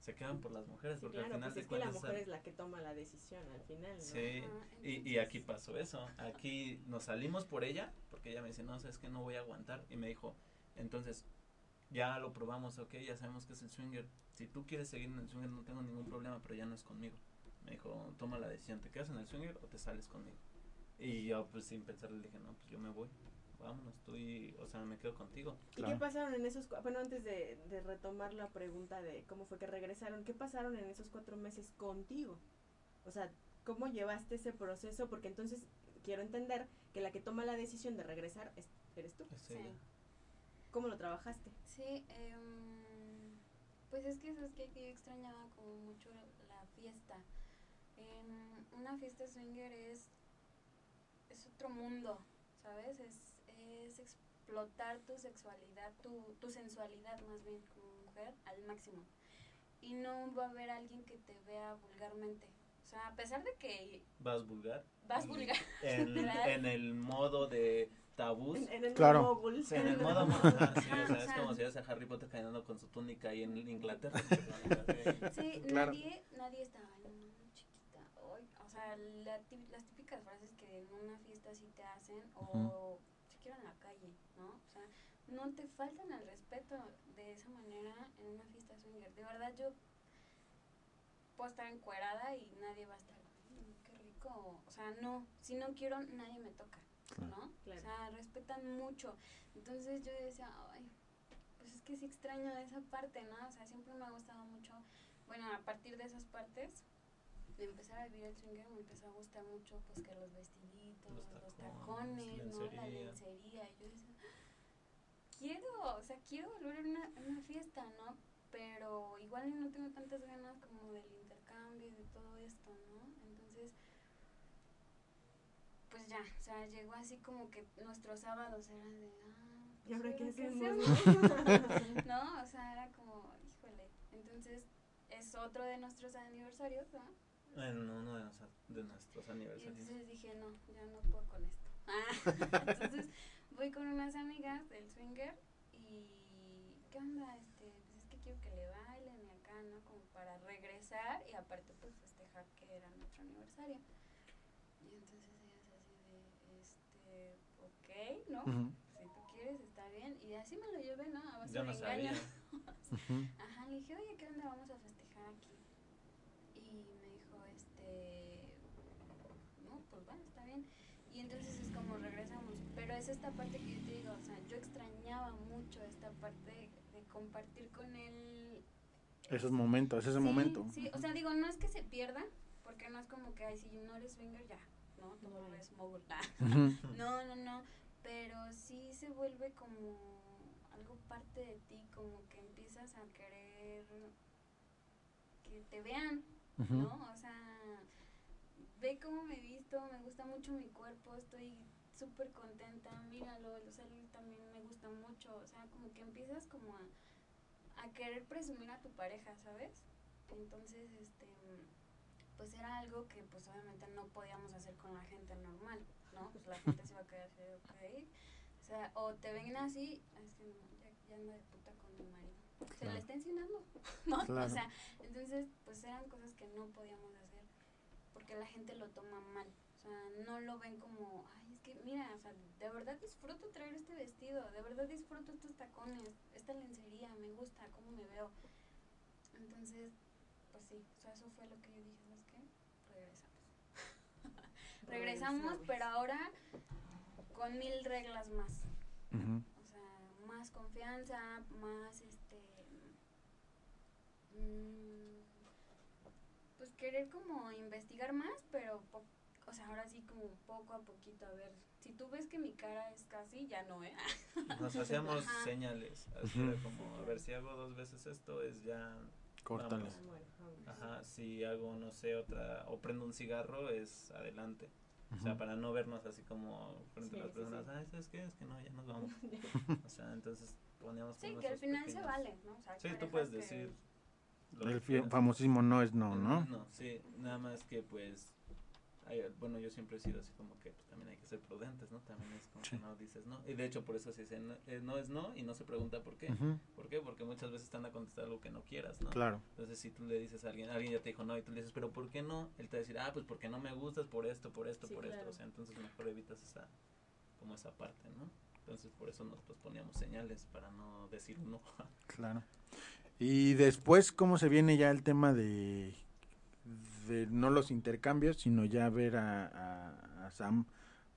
Se quedan por las mujeres, Sí, porque claro, al final pues es que la mujer es la que toma la decisión al final, ¿no? Sí, y, aquí pasó eso. Aquí nos salimos por ella, porque ella me dice, no, sabes que no voy a aguantar. Y me dijo, entonces, ya lo probamos, ok, ya sabemos que es el swinger. Si tú quieres seguir en el swinger, no tengo ningún problema, pero ya no es conmigo. Me dijo, toma la decisión, ¿te quedas en el swinger o te sales conmigo? Y yo, pues sin pensar, le dije, no, pues yo me voy. Vámonos, tú y, o sea, me quedo contigo. ¿Y Claro. qué pasaron en esos, bueno, antes de, de retomar la pregunta de cómo fue que regresaron, ¿qué pasaron en esos cuatro meses contigo? O sea, ¿cómo llevaste ese proceso? Porque entonces quiero entender que la que toma la decisión de regresar es- eres tú. Sí. ¿Cómo lo trabajaste? Sí, em, pues es que eso es que yo extrañaba como mucho la fiesta. En una fiesta swinger es, es otro mundo, ¿sabes? Es, es explotar tu sexualidad, tu, tu sensualidad más bien como mujer al máximo. Y no va a haber alguien que te vea vulgarmente. O sea, a pesar de que Vas vulgar. vas vulgar, En, en el modo de tabús. En, en el Claro. mogul. Sí, en el modo ajá, sí, o sea, es como si ves a Harry Potter caminando con su túnica ahí en Inglaterra. Sí, Claro. nadie, nadie estaba, "Ay, no mames, chiquita. Ay", o sea, la las típicas frases que en una fiesta sí te hacen, o siquiera en la calle, ¿no? O sea, no te faltan el respeto de esa manera en una fiesta swinger. De verdad, yo puedo estar encuerada y nadie va a estar, "Ay, qué rico. O sea, no, si no quiero, nadie me toca, ¿no? Claro. O sea, respetan mucho. Entonces yo decía, ay, pues es que sí extraño esa parte, ¿no? O sea, siempre me ha gustado mucho, bueno, a partir de esas partes, de empezar a vivir el swinger, me empezó a gustar mucho, pues que los vestiditos, Los los, tacones, tacones, ¿no? La lencería. Y yo decía, quiero, o sea, quiero volver a una, una fiesta, ¿no? Pero igual no tengo tantas ganas como del intercambio y de todo esto, ¿no? Entonces, pues ya, o sea, llegó así como que nuestros sábados eran de, ah, ¿Y ahora qué ¿ahora hacemos? no, o sea, era como, híjole. Entonces, es otro de nuestros aniversarios, ¿no? En uno de, nos- de nuestros Y aniversarios. entonces dije, no, ya no puedo con esto. Ah, entonces voy con unas amigas del swinger y, ¿qué onda? Este, pues es que quiero que le bailen y acá, ¿no? Como para regresar y aparte pues festejar que era nuestro aniversario. Y entonces ella es así de, este, ok, ¿no? Si tú quieres, está bien. Y así me lo llevé, ¿no? A base Yo de no engaño. Ajá, le dije, oye, ¿qué onda vamos a festejar aquí? Y me dijo, este, no, pues bueno, está bien. Y entonces es como regresamos. Pero es esta parte que yo te digo, o sea, yo extrañaba mucho esta parte de, de compartir con él. Esos momentos, ese Sí, momento. Sí, o sea, digo, no es que se pierda, porque no es como que, ay, si no eres swinger, ya, ¿no? Tú No, eres mogul. No, no, no, pero sí se vuelve como algo parte de ti, como que empiezas a querer que te vean. ¿no? O sea, ve cómo me he visto, me gusta mucho mi cuerpo, estoy súper contenta, míralo, el salir también me gusta mucho, o sea, como que empiezas como a, a querer presumir a tu pareja, ¿sabes? Entonces, este, pues era algo que pues obviamente no podíamos hacer con la gente normal, ¿no? Pues la gente se iba a quedar así, ok, o sea, o te ven así, es que no, ya, ya anda de puta con mi marido, se Claro. le está insinuando, ¿no? Claro. O sea, entonces, pues eran cosas que no podíamos hacer porque la gente lo toma mal. O sea, no lo ven como, ay, es que mira, o sea, de verdad disfruto traer este vestido, de verdad disfruto estos tacones, esta lencería, me gusta cómo me veo. Entonces, pues sí, o sea, eso fue lo que yo dije, ¿sabes qué? Regresamos. Regresamos, pero ahora con mil reglas más. O sea, más confianza, más este. mm, pues querer como investigar más, pero. O sea, ahora sí como poco a poquito, a ver. Si tú ves que mi cara es casi, ya no, ¿eh? Nos hacíamos Ajá. señales. Así era como, a ver, si hago dos veces esto, es ya. Córtale. Ajá, si hago, no sé, otra. O prendo un cigarro, es adelante. O sea, para no vernos así como frente Sí, a las sí, personas, sí. ¿sabes qué? Es que no, ya nos vamos. o sea, entonces poníamos Sí, que al final se vale, ¿no? O sea, hay Sí, tú puedes que- decir. El famosísimo no es no, ¿no? No, sí, nada más que pues, hay- bueno, yo siempre he sido así como que pues, también hay que ser prudentes, ¿no? También es como Sí. que no dices no. Y de hecho por eso se dice no, eh, no es no y no se pregunta por qué. ¿Por qué? Porque muchas veces están a contestar algo que no quieras, ¿no? Claro. Entonces si tú le dices a alguien, alguien ya te dijo no y tú le dices, pero ¿por qué no? Él te va a decir, ah, pues porque no me gustas por esto, por esto, Sí, por esto. O sea, entonces mejor evitas esa, como esa parte, ¿no? Entonces por eso nosotros poníamos señales para no decir no. Claro. Y después, ¿cómo se viene ya el tema de, de no los intercambios, sino ya ver a, a- a Sam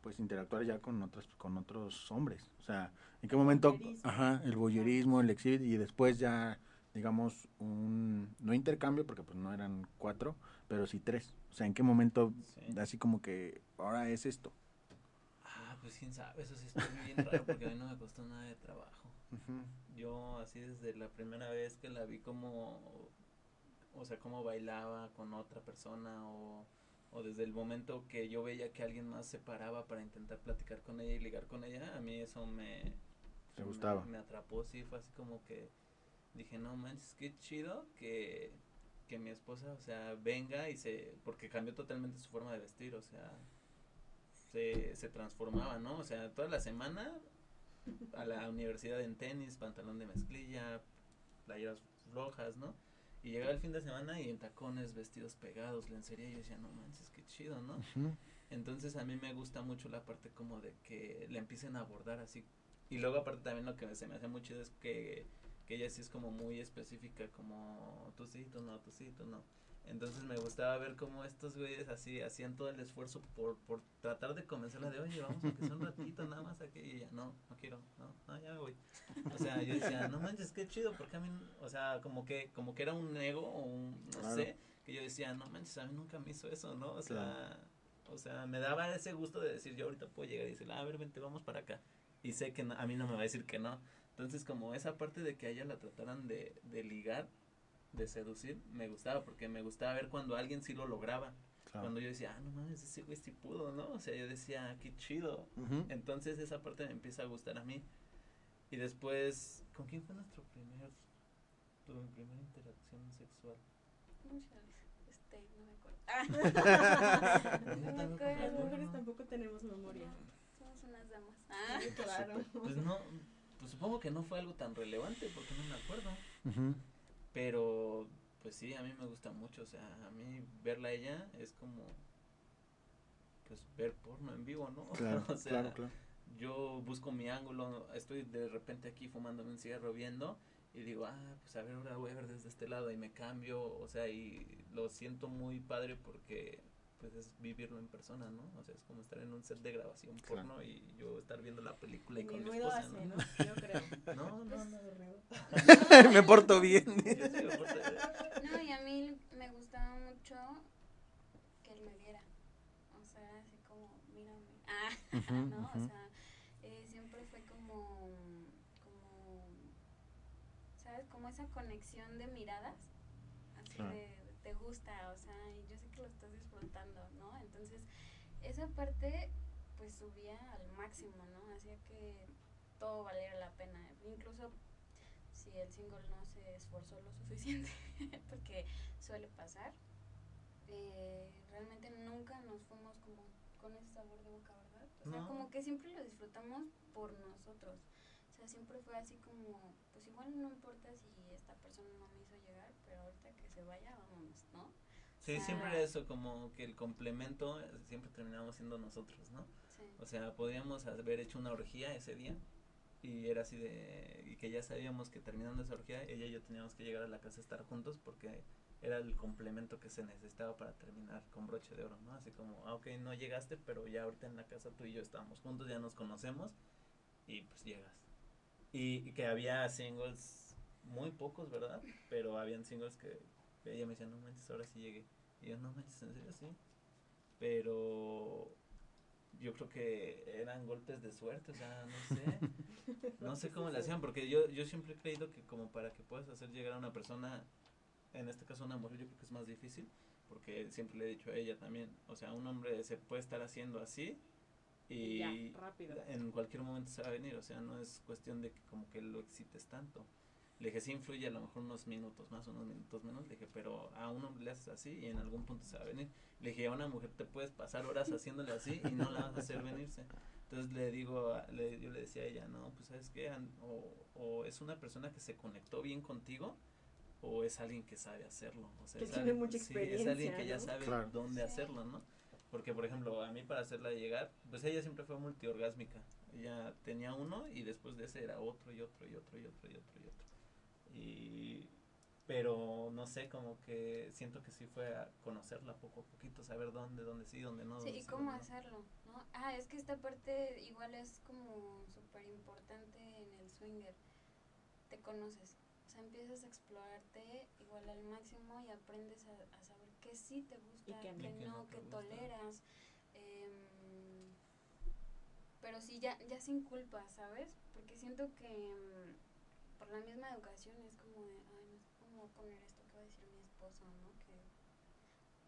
pues interactuar ya con otros con otros hombres? O sea, ¿en qué momento? Ajá, el voyerismo, el exhibit y después ya digamos un no intercambio porque pues no eran cuatro, pero sí tres. O sea, ¿en qué momento Sí. así como que ahora es esto? Ah, pues quién sabe, eso sí está bien raro porque a mí no me costó nada de trabajo. Yo así desde la primera vez que la vi como, o sea, cómo bailaba con otra persona o, o desde el momento que yo veía que alguien más se paraba para intentar platicar con ella y ligar con ella, a mí eso me... Te gustaba. Me, me atrapó, sí, fue así como que dije, no manches, qué chido que, que mi esposa, o sea, venga y se... porque cambió totalmente su forma de vestir, o sea, se, se transformaba, ¿no? O sea, toda la semana a la universidad en tenis, pantalón de mezclilla, playeras flojas, ¿no? Y llegaba el fin de semana y en tacones, vestidos pegados, lencería, y yo decía, no manches, qué chido, ¿no? Entonces a mí me gusta mucho la parte como de que le empiecen a abordar así. Y luego aparte también lo que se me hace muy chido es que, que ella sí es como muy específica, como tú sí, tú no, tú sí, tú no. Entonces me gustaba ver cómo estos güeyes así hacían todo el esfuerzo por, por tratar de convencerla de, oye, vamos aunque sea un ratito nada más aquí. Y ella, no, no quiero, no, no, ya me voy. O sea, yo decía, no manches, qué chido, porque a mí, o sea, como que, como que era un ego o un, no Claro. sé, que yo decía, no manches, a mí nunca me hizo eso, ¿no? O sea, o sea, me daba ese gusto de decir, yo ahorita puedo llegar y decir, a ver, vente, vamos para acá. Y sé que no- a mí no me va a decir que no. Entonces, como esa parte de que a ella la trataran de, de ligar, de seducir, me gustaba, porque me gustaba ver cuando alguien sí lo lograba. Claro. Cuando yo decía, ah, no mames, ese güey sí pudo, ¿no? O sea, yo decía, "Ah, qué chido. Entonces, esa parte me empieza a gustar a mí. Y después, ¿con quién fue nuestro primer, tu primera interacción sexual? Este, no me acuerdo. Ah, no me Las acuerdo. mujeres tampoco tenemos memoria. Somos unas damas. Ah, Sí, claro. Pues no, pues supongo que no fue algo tan relevante porque no me acuerdo. Ujú. Pero Pues sí, a mí me gusta mucho, o sea, a mí verla a ella es como pues ver porno en vivo, ¿no? Claro, o sea, claro, claro. yo busco mi ángulo, estoy de repente aquí fumándome un cigarro viendo y digo, ah, pues a ver, ahora voy a ver desde este lado y me cambio, o sea, y lo siento muy padre porque pues es vivirlo en persona, ¿no? O sea, es como estar en un set de grabación Claro. porno y yo estar viendo la película y Ni con mi esposa, hace, ¿no? ¿no? Yo creo. No, no, Pues, no. ruido. me porto bien. Yo sí me porto bien. No, y a mí me gustaba mucho que él me viera. O sea, así como, mírame. Ah, Ujú, ¿no? ujú. O sea, eh, siempre fue como, como, ¿sabes? Como esa conexión de miradas. Así Claro. de, gusta, o sea, y yo sé que lo estás disfrutando, ¿no? Entonces, esa parte, pues subía al máximo, ¿no? Hacía que todo valiera la pena. Incluso si el single no se esforzó lo suficiente, porque suele pasar, eh, realmente nunca nos fuimos como con ese sabor de boca, ¿verdad? O sea, No. como que siempre lo disfrutamos por nosotros. Sea, siempre fue así como, pues igual no importa si esta persona no me hizo llegar, pero ahorita que se vaya, vámonos, ¿no? Sí, siempre eso, como que el complemento eh, siempre terminamos siendo nosotros, ¿no? Sí. O sea, podíamos haber hecho una orgía ese día y era así de... y que ya sabíamos que terminando esa orgía, ella y yo teníamos que llegar a la casa a estar juntos porque era el complemento que se necesitaba para terminar con broche de oro, ¿no? Así como, ah, ok, no llegaste, pero ya ahorita en la casa tú y yo estábamos juntos, ya nos conocemos y pues llegas. Y, y que había singles, muy pocos, ¿verdad? Pero habían singles que ella me decía, no manches, ahora sí llegué. Y yo, no manches, en serio, sí. Pero yo creo que eran golpes de suerte, o sea, no sé. No sé cómo le hacían, porque yo, yo siempre he creído que como para que puedas hacer llegar a una persona, en este caso una mujer, yo creo que es más difícil, porque siempre le he dicho a ella también, o sea, un hombre se puede estar haciendo así y Ya, rápido. en cualquier momento se va a venir, o sea, no es cuestión de que como que lo excites tanto. Le dije, sí influye a lo mejor unos minutos más, unos minutos menos, le dije, pero a un hombre le haces así y en algún punto se va a venir. Le dije, a una mujer te puedes pasar horas haciéndole así y no la vas a hacer venirse. Entonces le digo, a- le, yo le decía a ella, no, pues sabes qué, o, o es una persona que se conectó bien contigo o es alguien que sabe hacerlo. O sea, Que es tiene alguien- mucha sí, es alguien experiencia, que ya sabe Claro. dónde Sí. hacerlo, ¿no? Porque, por ejemplo, a mí para hacerla llegar, pues ella siempre fue multiorgásmica. Ella tenía uno y después de ese era otro y otro y otro y otro y otro y otro. Y, pero no sé, como que siento que sí fue a conocerla poco a poquito, saber dónde, dónde sí, dónde no. Sí, dónde y cómo no. hacerlo, ¿no? Ah, es que esta parte igual es como súper importante en el swinger. Te conoces, o sea, empiezas a explorarte igual al máximo y aprendes a, a saber qué sí te gusta, Y qué no. gusta. toleras. em, pero sí, ya, ya sin culpa, ¿sabes? Porque siento que em, por la misma educación es como de, ay, no sé cómo poner esto que va a decir mi esposo, ¿no? Que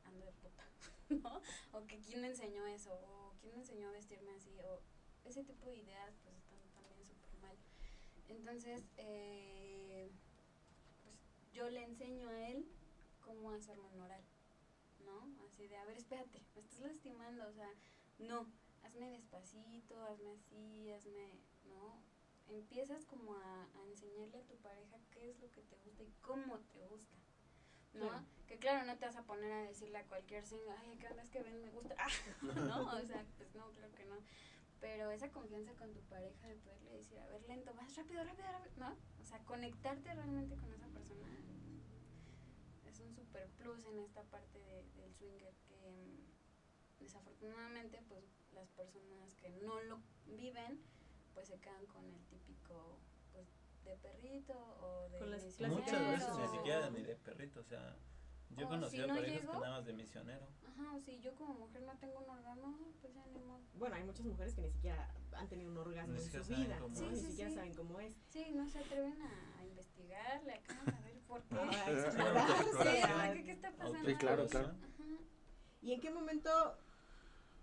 ando de puta, ¿no? O que quién me enseñó eso, o quién me enseñó a vestirme así, o ese tipo de ideas pues están también súper mal. Entonces, eh, pues yo le enseño a él cómo hacerlo en oral, ¿no? Así de, a ver, espérate, me estás lastimando, o sea, no, hazme despacito, hazme así, hazme, ¿no? Empiezas como a, a enseñarle a tu pareja qué es lo que te gusta y cómo te gusta. ¿no? Claro. Que claro, no te vas a poner a decirle a cualquier single, ay, ¿qué onda? Es que ven, me gusta. Ah, ¿No? O sea, pues no, claro que no. Pero esa confianza con tu pareja de poderle decir, a ver, lento, más rápido, rápido, rápido, ¿no? O sea, conectarte realmente con esa persona un super plus en esta parte de- del swinger que mm, desafortunadamente pues las personas que no lo viven pues se quedan con el típico pues de perrito o de Con las misionero Muchas veces ni siquiera ni de perrito, o sea, yo he conocido si no parejas llego- que nada más de misionero. Ajá, o si yo como mujer no tengo un orgasmo, pues ya ni modo. Bueno, hay muchas mujeres que ni siquiera han tenido un orgasmo Ni en su vida. Ni Sí, sí, siquiera sí. saben cómo es. Sí, no se atreven a, investigarle, a por qué. Ah, ¿Qué, qué está pasando? Sí, claro, ahí? claro. Ajá. ¿Y en qué momento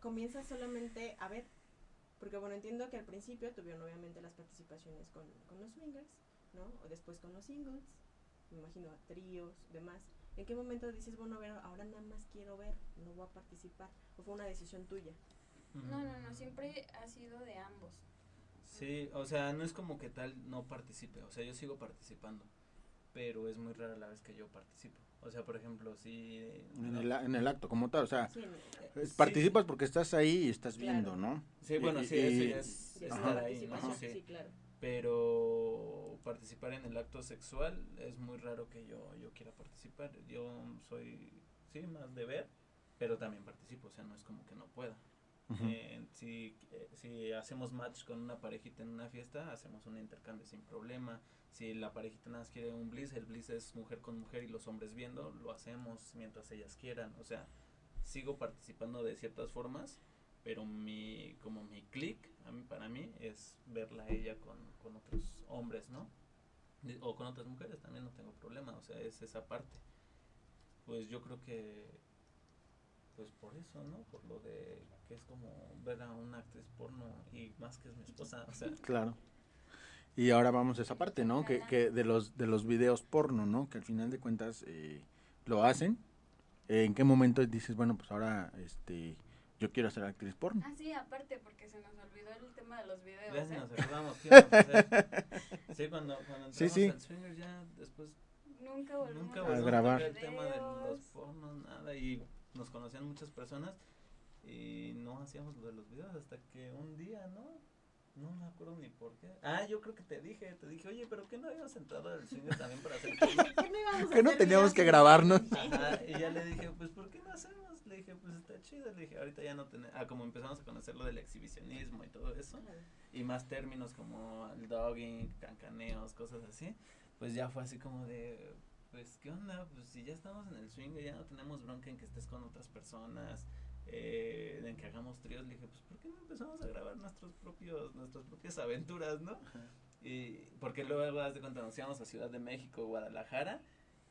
comienzas solamente a ver? Porque bueno, entiendo que al principio tuvieron obviamente las participaciones con, con los swingers, ¿no? O después con los singles, me imagino tríos, demás. ¿En qué momento dices, bueno, a ver, ahora nada más quiero ver, no voy a participar? ¿O fue una decisión tuya? No, no, no, siempre ha sido de ambos. Sí, o sea, no es como que tal no participe, o sea, yo sigo participando. Pero es muy rara la vez que yo participo. O sea, por ejemplo, si... En el, en el acto como tal, o sea, Sí, eh, Sí. participas porque estás ahí y estás Claro. viendo, ¿no? Sí, bueno, Y- sí, y- eso ya es Ajá. estar ahí, ¿no? sí, claro. Pero participar en el acto sexual es muy raro que yo, yo quiera participar. Yo soy, sí, más de ver, pero también participo, o sea, no es como que no pueda. Eh, si, eh, si hacemos match con una parejita en una fiesta, hacemos un intercambio sin problema. Si la parejita nada más quiere un bliss, el bliss es mujer con mujer y los hombres viendo, lo hacemos mientras ellas quieran. O sea, sigo participando de ciertas formas, pero mi como mi click a mí, para mí es verla a ella con, con otros hombres, ¿no? O con otras mujeres también no tengo problema, o sea, es esa parte. Pues yo creo que pues por eso, ¿no? Por lo de que es como ver a una actriz porno y más que es mi esposa, o sea, Claro. Y ahora vamos a esa parte, ¿no? Que, que de los de los videos porno, ¿no? Que al final de cuentas eh, lo hacen. ¿En qué momento dices, bueno, pues ahora este yo quiero ser actriz porno? Ah, sí, aparte, porque se nos olvidó el tema de los videos. ya si ¿eh? nos acordamos qué a hacer. Sí, cuando, cuando Sí, entramos sí. al swinger ya después Nunca volvimos nunca A volvimos a grabar. el tema de los pornos, nada, y nos conocían muchas personas y no hacíamos lo de los videos hasta que un día, ¿no? No me acuerdo ni por qué. Ah, yo creo que te dije, te dije, oye, pero ¿qué no habíamos entrado al swinger también para hacer Que no teníamos que grabarnos. Ajá, y ya le dije, pues, ¿por qué no hacemos? Le dije, pues, está chido. Le dije, ahorita ya no tenemos... Ah, como empezamos a conocer lo del exhibicionismo y todo eso, y más términos como el dogging, cancaneos, cosas así, pues ya fue así como de, pues, ¿qué onda? Pues, si ya estamos en el swing, ya no tenemos bronca en que estés con otras personas, eh, en que hagamos tríos. Le dije, pues, ¿por qué no empezamos a grabar nuestros propios, nuestras propias aventuras, no? Y porque luego, haz de cuenta, nos íbamos a Ciudad de México, Guadalajara,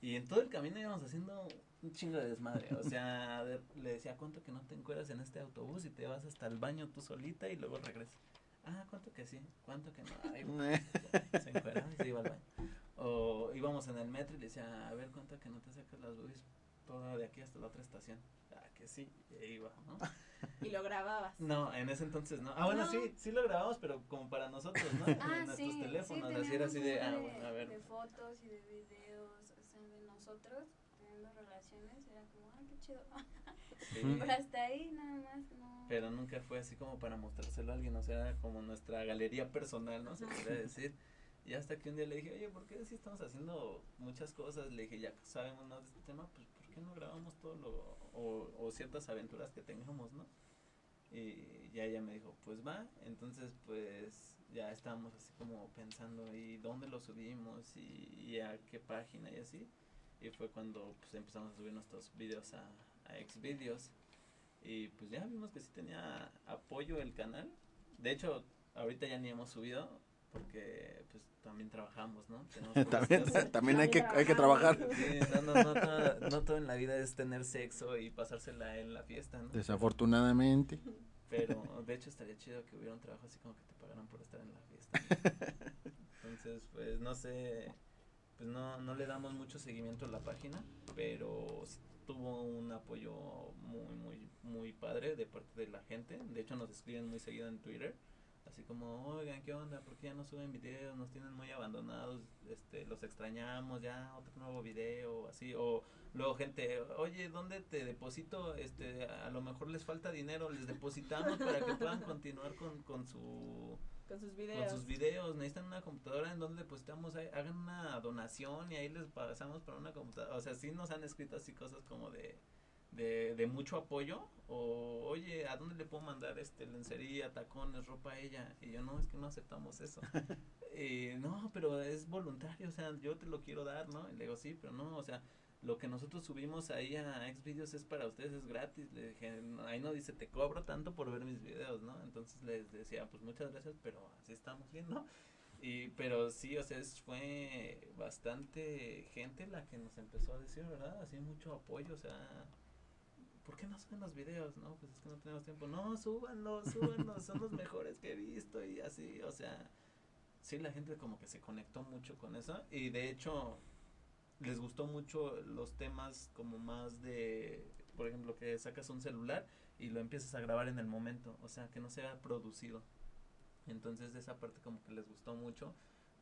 y en todo el camino íbamos haciendo un chingo de desmadre. O sea, de- le decía, ¿cuánto que no te encueras en este autobús y te vas hasta el baño tú solita y luego regresas? Ah, ¿cuánto que sí? ¿Cuánto que no? Ay, ya, se encueraba y se iba al baño. O íbamos en el metro y le decía, a ver, ¿cuánto que no te sacas las boobies toda de aquí hasta la otra estación? Ah, que sí, y iba, ¿no? Y lo grababas. No, en ese entonces no. Ah, bueno, No. sí, sí lo grabamos, pero como para nosotros, ¿no? Ah, en nuestros sí, teléfonos, sí, así era así de, ah, bueno, a ver. De fotos y de videos, o sea, de nosotros teniendo relaciones, era como, ah, qué chido. sí. Pero hasta ahí nada más, no. Pero nunca fue así como para mostrárselo a alguien, o sea, era como nuestra galería personal, ¿no? Se podría decir. Y hasta que un día le dije, oye, ¿por qué si estamos haciendo muchas cosas? Le dije, ya sabemos más de este tema, pues ¿por qué no grabamos todo lo, o, o ciertas aventuras que tengamos, ¿no? Y ya ella me dijo, pues va, entonces pues ya estábamos así como pensando, ¿y dónde lo subimos? Y, y a qué página y así. Y fue cuando pues empezamos a subir nuestros videos a, a Xvideos. Y pues ya vimos que sí tenía apoyo el canal. De hecho, ahorita ya ni hemos subido porque pues también trabajamos, ¿no? También, también hay que, hay que trabajar. Sí, no, no, no, todo, no todo en la vida es tener sexo y pasársela en la fiesta, ¿no? Desafortunadamente. Pero de hecho estaría chido que hubiera un trabajo así como que te pagaran por estar en la fiesta. Entonces, pues no sé, pues no, no le damos mucho seguimiento a la página, pero tuvo un apoyo muy, muy, muy padre de parte de la gente. De hecho, nos escriben muy seguido en Twitter. Así como, oigan, ¿qué onda? ¿Por qué ya no suben videos? Nos tienen muy abandonados, este, los extrañamos, ya otro nuevo video, así, o luego gente, oye, ¿dónde te deposito? Este, a lo mejor les falta dinero, les depositamos para que puedan continuar con, con su, Con sus con videos. sus videos, necesitan una computadora en donde depositamos, hagan una donación y ahí les pasamos para una computadora, o sea, sí nos han escrito así cosas como de, de, de mucho apoyo, o oye, ¿a dónde le puedo mandar este lencería, tacones, ropa a ella? Y yo, no, es que no aceptamos eso. y no, pero es voluntario, o sea, yo te lo quiero dar, ¿no? Y le digo, sí, pero no, o sea, lo que nosotros subimos ahí a Xvideos es para ustedes, es gratis. Le dije, "No, ahí no dice, te cobro tanto por ver mis videos, ¿no? Entonces les decía, pues muchas gracias, pero así estamos bien, ¿no? Y, pero sí, o sea, es- fue bastante gente la que nos empezó a decir, ¿verdad? Así mucho apoyo, o sea, ¿por qué no suben los videos? No, pues es que no tenemos tiempo. No, súbanlos, súbanlos, son los mejores que he visto y así, o sea, sí, la gente como que se conectó mucho con eso y de hecho les gustó mucho los temas como más de, por ejemplo, que sacas un celular y lo empiezas a grabar en el momento, o sea, que no sea producido. Entonces esa parte como que les gustó mucho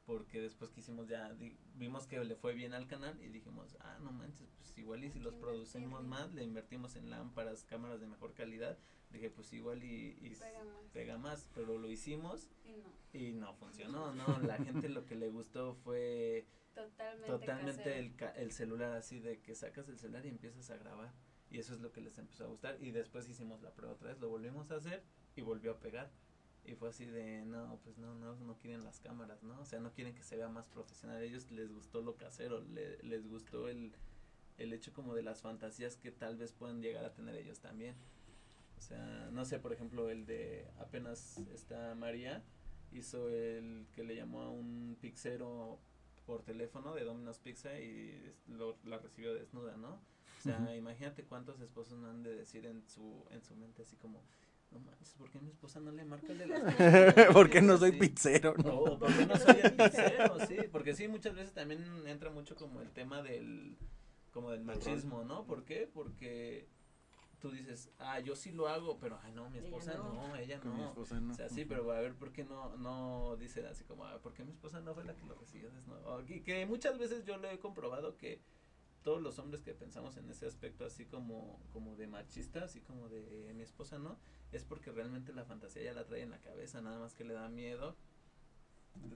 porque después quisimos ya, di- vimos que le fue bien al canal y dijimos, ah, no manches, pues igual y si los producimos más, le invertimos en lámparas, cámaras de mejor calidad, dije, pues igual y, y Pega más. pega más, pero lo hicimos Y no, y no funcionó, ¿no? La gente lo que le gustó fue totalmente, totalmente el, el celular así de que sacas el celular y empiezas a grabar y eso es lo que les empezó a gustar y después hicimos la prueba otra vez, lo volvimos a hacer y volvió a pegar y fue así de no, pues no, no, no quieren las cámaras, ¿no? O sea, no quieren que se vea más profesional, a ellos les gustó lo casero, le- les gustó el, el hecho como de las fantasías que tal vez puedan llegar a tener ellos también. O sea, no sé, por ejemplo, el de apenas está María, hizo el que le llamó a un pixero por teléfono de Domino's Pizza y lo, la recibió desnuda, ¿no? O sea, imagínate cuántos esposos no han de decir en su en su mente así como, no manches, ¿por qué mi esposa no le marca el de las ¿Por qué no soy Sí. pizzero? no? o por qué no soy el pizzero, sí, porque sí, muchas veces también entra mucho como el tema del, como del machismo, ¿no? ¿Por qué? Porque tú dices, ah, yo sí lo hago, pero, ay, no, mi Ella esposa no. no, ella Con mi no. esposa no. O sea, sí, pero a ver, ¿por qué no, no dicen así como, ah, ¿por qué mi esposa no fue la que lo recibió que muchas veces yo lo he comprobado que todos los hombres que pensamos en ese aspecto así como, como de machista, así como de eh, mi esposa no, es porque realmente la fantasía ya la trae en la cabeza, nada más que le da miedo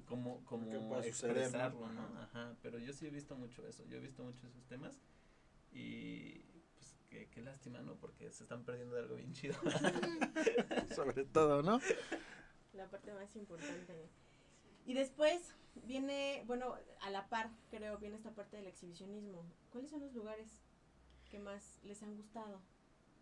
como suceder, ¿no? expresarlo, ¿no? Ajá. Ajá, pero yo sí he visto mucho eso, yo he visto mucho esos temas y pues qué, qué lástima, ¿no? Porque se están perdiendo de algo bien chido. Sobre todo, ¿no? La parte más importante. Y después viene, bueno, a la par, creo, viene esta parte del exhibicionismo. ¿Cuáles son los lugares que más les han gustado?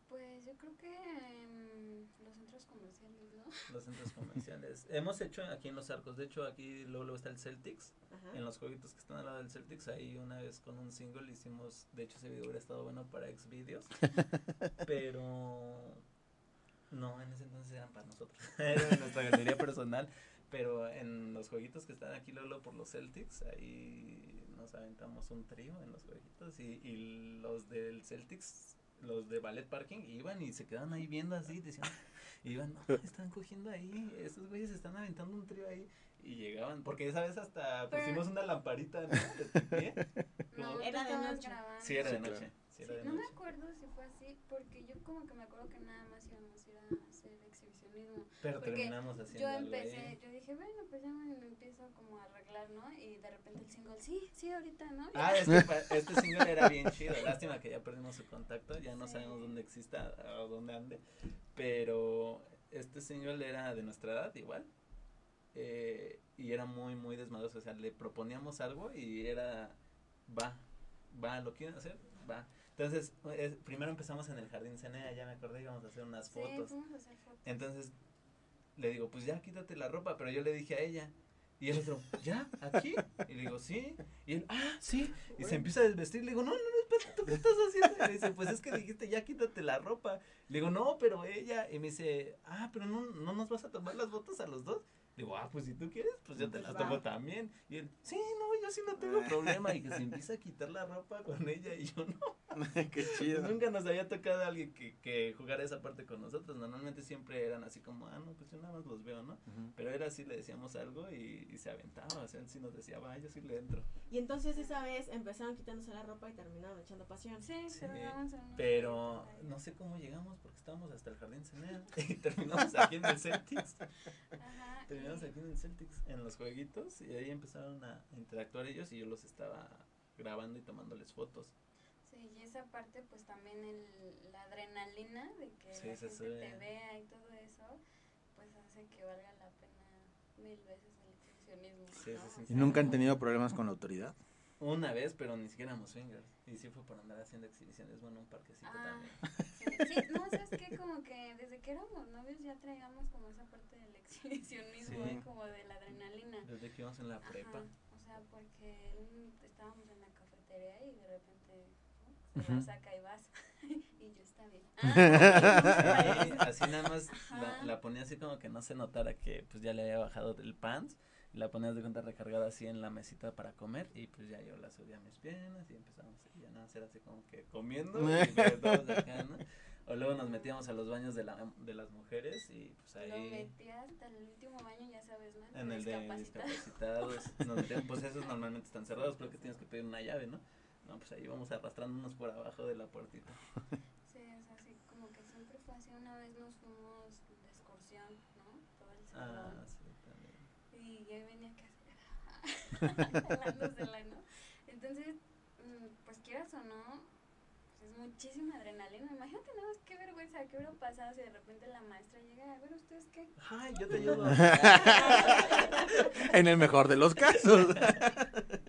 Pues yo creo que em, los centros comerciales, ¿no? los centros comerciales. Hemos hecho aquí en los arcos, de hecho aquí luego, luego está el Celtics, Ajá. en los jueguitos que están al lado del Celtics, ahí una vez con un single hicimos, de hecho ese video hubiera estado bueno para Xvideos, pero no, en ese entonces eran para nosotros, era de nuestra galería personal, pero en los jueguitos que están aquí luego, luego por los Celtics, ahí nos aventamos un trío en los jueguitos y, y los del Celtics, los de Ballet Parking, iban y se quedaban ahí viendo así, decían, iban, no, están cogiendo ahí, esos güeyes están aventando un trío ahí. Y llegaban, porque esa vez hasta pusimos una lamparita ¿no? de pie. No, Era de noche. Sí, era de noche. Sí, Sí, no me acuerdo si fue así, porque yo como que me acuerdo Pero porque terminamos haciendo Yo algo empecé, ahí. yo dije, bueno, pues ya me me empiezo como a arreglar, ¿no? Y de repente el single, sí, sí, ahorita, ¿no? Ah, es que pa- este single era bien chido. Lástima que ya perdimos su contacto. Ya no Sí. sabemos dónde exista o dónde ande. Pero este single era de nuestra edad, igual. Eh, y era muy, muy desmadroso. O sea, le proponíamos algo y era, va, va, ¿lo quieren hacer? Va. Entonces, es- primero empezamos en el Jardín Cenea, ya me acordé, íbamos a hacer unas Sí, fotos. fuimos a hacer fotos. Entonces le digo, pues ya quítate la ropa, pero yo le dije a ella. Y el otro, ¿ya? ¿Aquí? Y le digo, sí. Y él, ah, sí. Y se empieza a desvestir. Le digo, no, no, no, espera, ¿tú qué estás haciendo? Y le dice, pues es que dijiste, ya quítate la ropa. Le digo, no, pero ella. Y me dice, ah, pero no, no nos vas a tomar las fotos a los dos. Digo, ah, pues si tú quieres, pues yo te Pues las tomo también. Y él, sí, no, yo sí no tengo problema. Y que se empieza a quitar la ropa con ella y yo no. Qué chido. Nunca nos había tocado alguien que, que jugara esa parte con nosotros. Normalmente siempre eran así como, ah, no, pues yo nada más los veo, ¿no? Ujú. Pero era así, le decíamos algo y, y se aventaba. O sea, él sí nos decía, va, yo sí le entro. Y entonces esa vez empezaron quitándose la ropa y terminaron echando pasión. Sí, Sí, Pero proyecto no sé cómo llegamos porque estábamos hasta el Jardín Cenea y terminamos aquí en el Celtics. Ajá. Terminamos aquí en el Celtics, en los jueguitos y ahí empezaron a interactuar ellos y yo los estaba grabando y tomándoles fotos. Sí, y esa parte, pues también el, la adrenalina de que Sí, la se gente sube. te vea y todo eso, pues hace que valga la pena mil veces el exhibicionismo. Sí, ¿no? sí, sí. O ¿Y nunca han tenido problemas con la autoridad? Una vez, pero ni siquiera éramos swingers. Y sí fue por andar haciendo exhibiciones, bueno, un parquecito Ah, también. sí, no, sabes que como que desde que éramos novios ya traíamos como esa parte del exhibicionismo Sí. y como de la adrenalina. Desde que íbamos en la prepa. O sea, porque estábamos en la cafetería y de repente ¿no? se la saca y vas. y yo está bien. Sí, así nada más la, la ponía así como que no se notara que pues ya le había bajado del pants. La ponías de cuenta recargada así en la mesita para comer y pues ya yo la subía a mis piernas y empezamos y ya nada, a hacer así como que comiendo y todos acá, ¿no? O luego nos metíamos a los baños de, la, de las mujeres y pues Lo ahí metía hasta el último baño, ya sabes, ¿no? en el de Discapacitados. nos metíamos, pues esos normalmente están cerrados, creo que tienes que pedir una llave, ¿no? No, pues ahí íbamos arrastrándonos por abajo de la puertita. Sí, es así, como que siempre fue así. Una vez nos fuimos de excursión, ¿no? Todo el Ah, sí. Y yo venía casi ¿no? Entonces, mm, pues quieras o no, pues es muchísima adrenalina. Imagínate nada más qué vergüenza, qué hubiera pasado si de repente la maestra llega, a ver, ¿ustedes qué? Ay, yo te ayudo. En el mejor de los casos.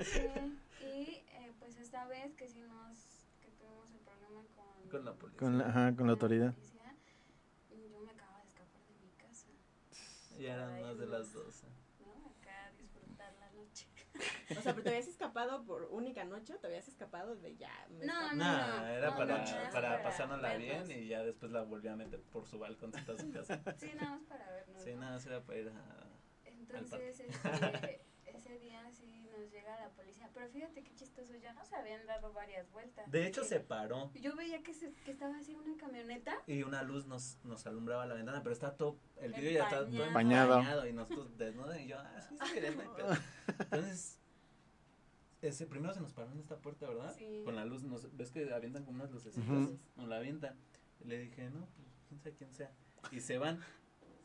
Sí, y eh, pues esta vez que sí nos, que tuvimos el problema con, Con la policía. Con la, ajá, con la autoridad. policía, yo me acabo de escapar de mi casa. Ya eran más de las 12. ¿no? Acá a disfrutar la noche. O sea, pero te habías escapado por única noche te habías escapado de ya. me No, escapé? no, Nah, era no, para, no, era para para pasárnosla bien y ya después la volví a meter por su balconcito a su casa. Sí, nada más para vernos. Sí, ¿no? nada, más era para ir a... Entonces, este, ese día sí nos llega la policía. Pero fíjate qué chistoso, ya nos habían dado varias vueltas. De hecho, se paró Yo veía que, se, que estaba así una camioneta. y una luz nos, nos alumbraba la ventana, pero está todo, el vidrio ya está todo Empañado. y nosotros desnudos y yo, ah, sí, sí, no. Entonces, ese, primero se nos paró en esta puerta, ¿verdad? Sí. Con la luz, nos, ves que avientan como unas lucecitas, Ujú. nos la avientan. Le dije, no, pues, quién sabe quién sea. Y se van.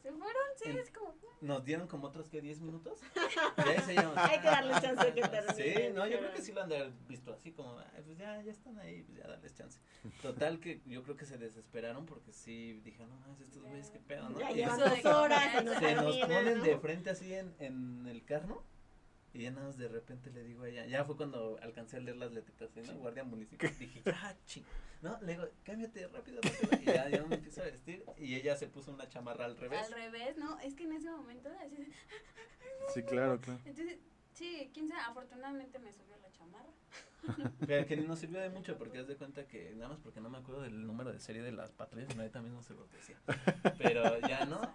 Se fueron, sí, En- es como. Nos dieron como otros que 10 minutos. Y ahí se llaman. Hay que darle chance de que termine. Sí, no, yo creo que sí lo han de haber visto así como, "Ay, pues ya, ya están ahí, pues ya darles chance. Total que yo creo que se desesperaron porque sí dijeron, no, es estos güeyes qué pedo, ¿no? Ya llevan dos de horas se nos ponen ¿no? de frente así en, en el carro y ya nada más de repente le digo a ella, ya fue cuando alcancé a leer las letritas, ¿sí, ¿no? Guardia municipal, dije, ya, ching, no, le digo, cámbiate rápido, rápido, y ya, ya me empiezo a vestir y ella se puso una chamarra al revés. Al revés, ¿no? Es que en ese momento, así. Sí, claro, claro. Entonces, sí, quién sabe, afortunadamente me subió la chamarra. Pero que no sirvió de mucho porque haz de cuenta que nada más porque no me acuerdo del número de serie de las patrullas, no, también no se los decía. Pero ya no, Claro.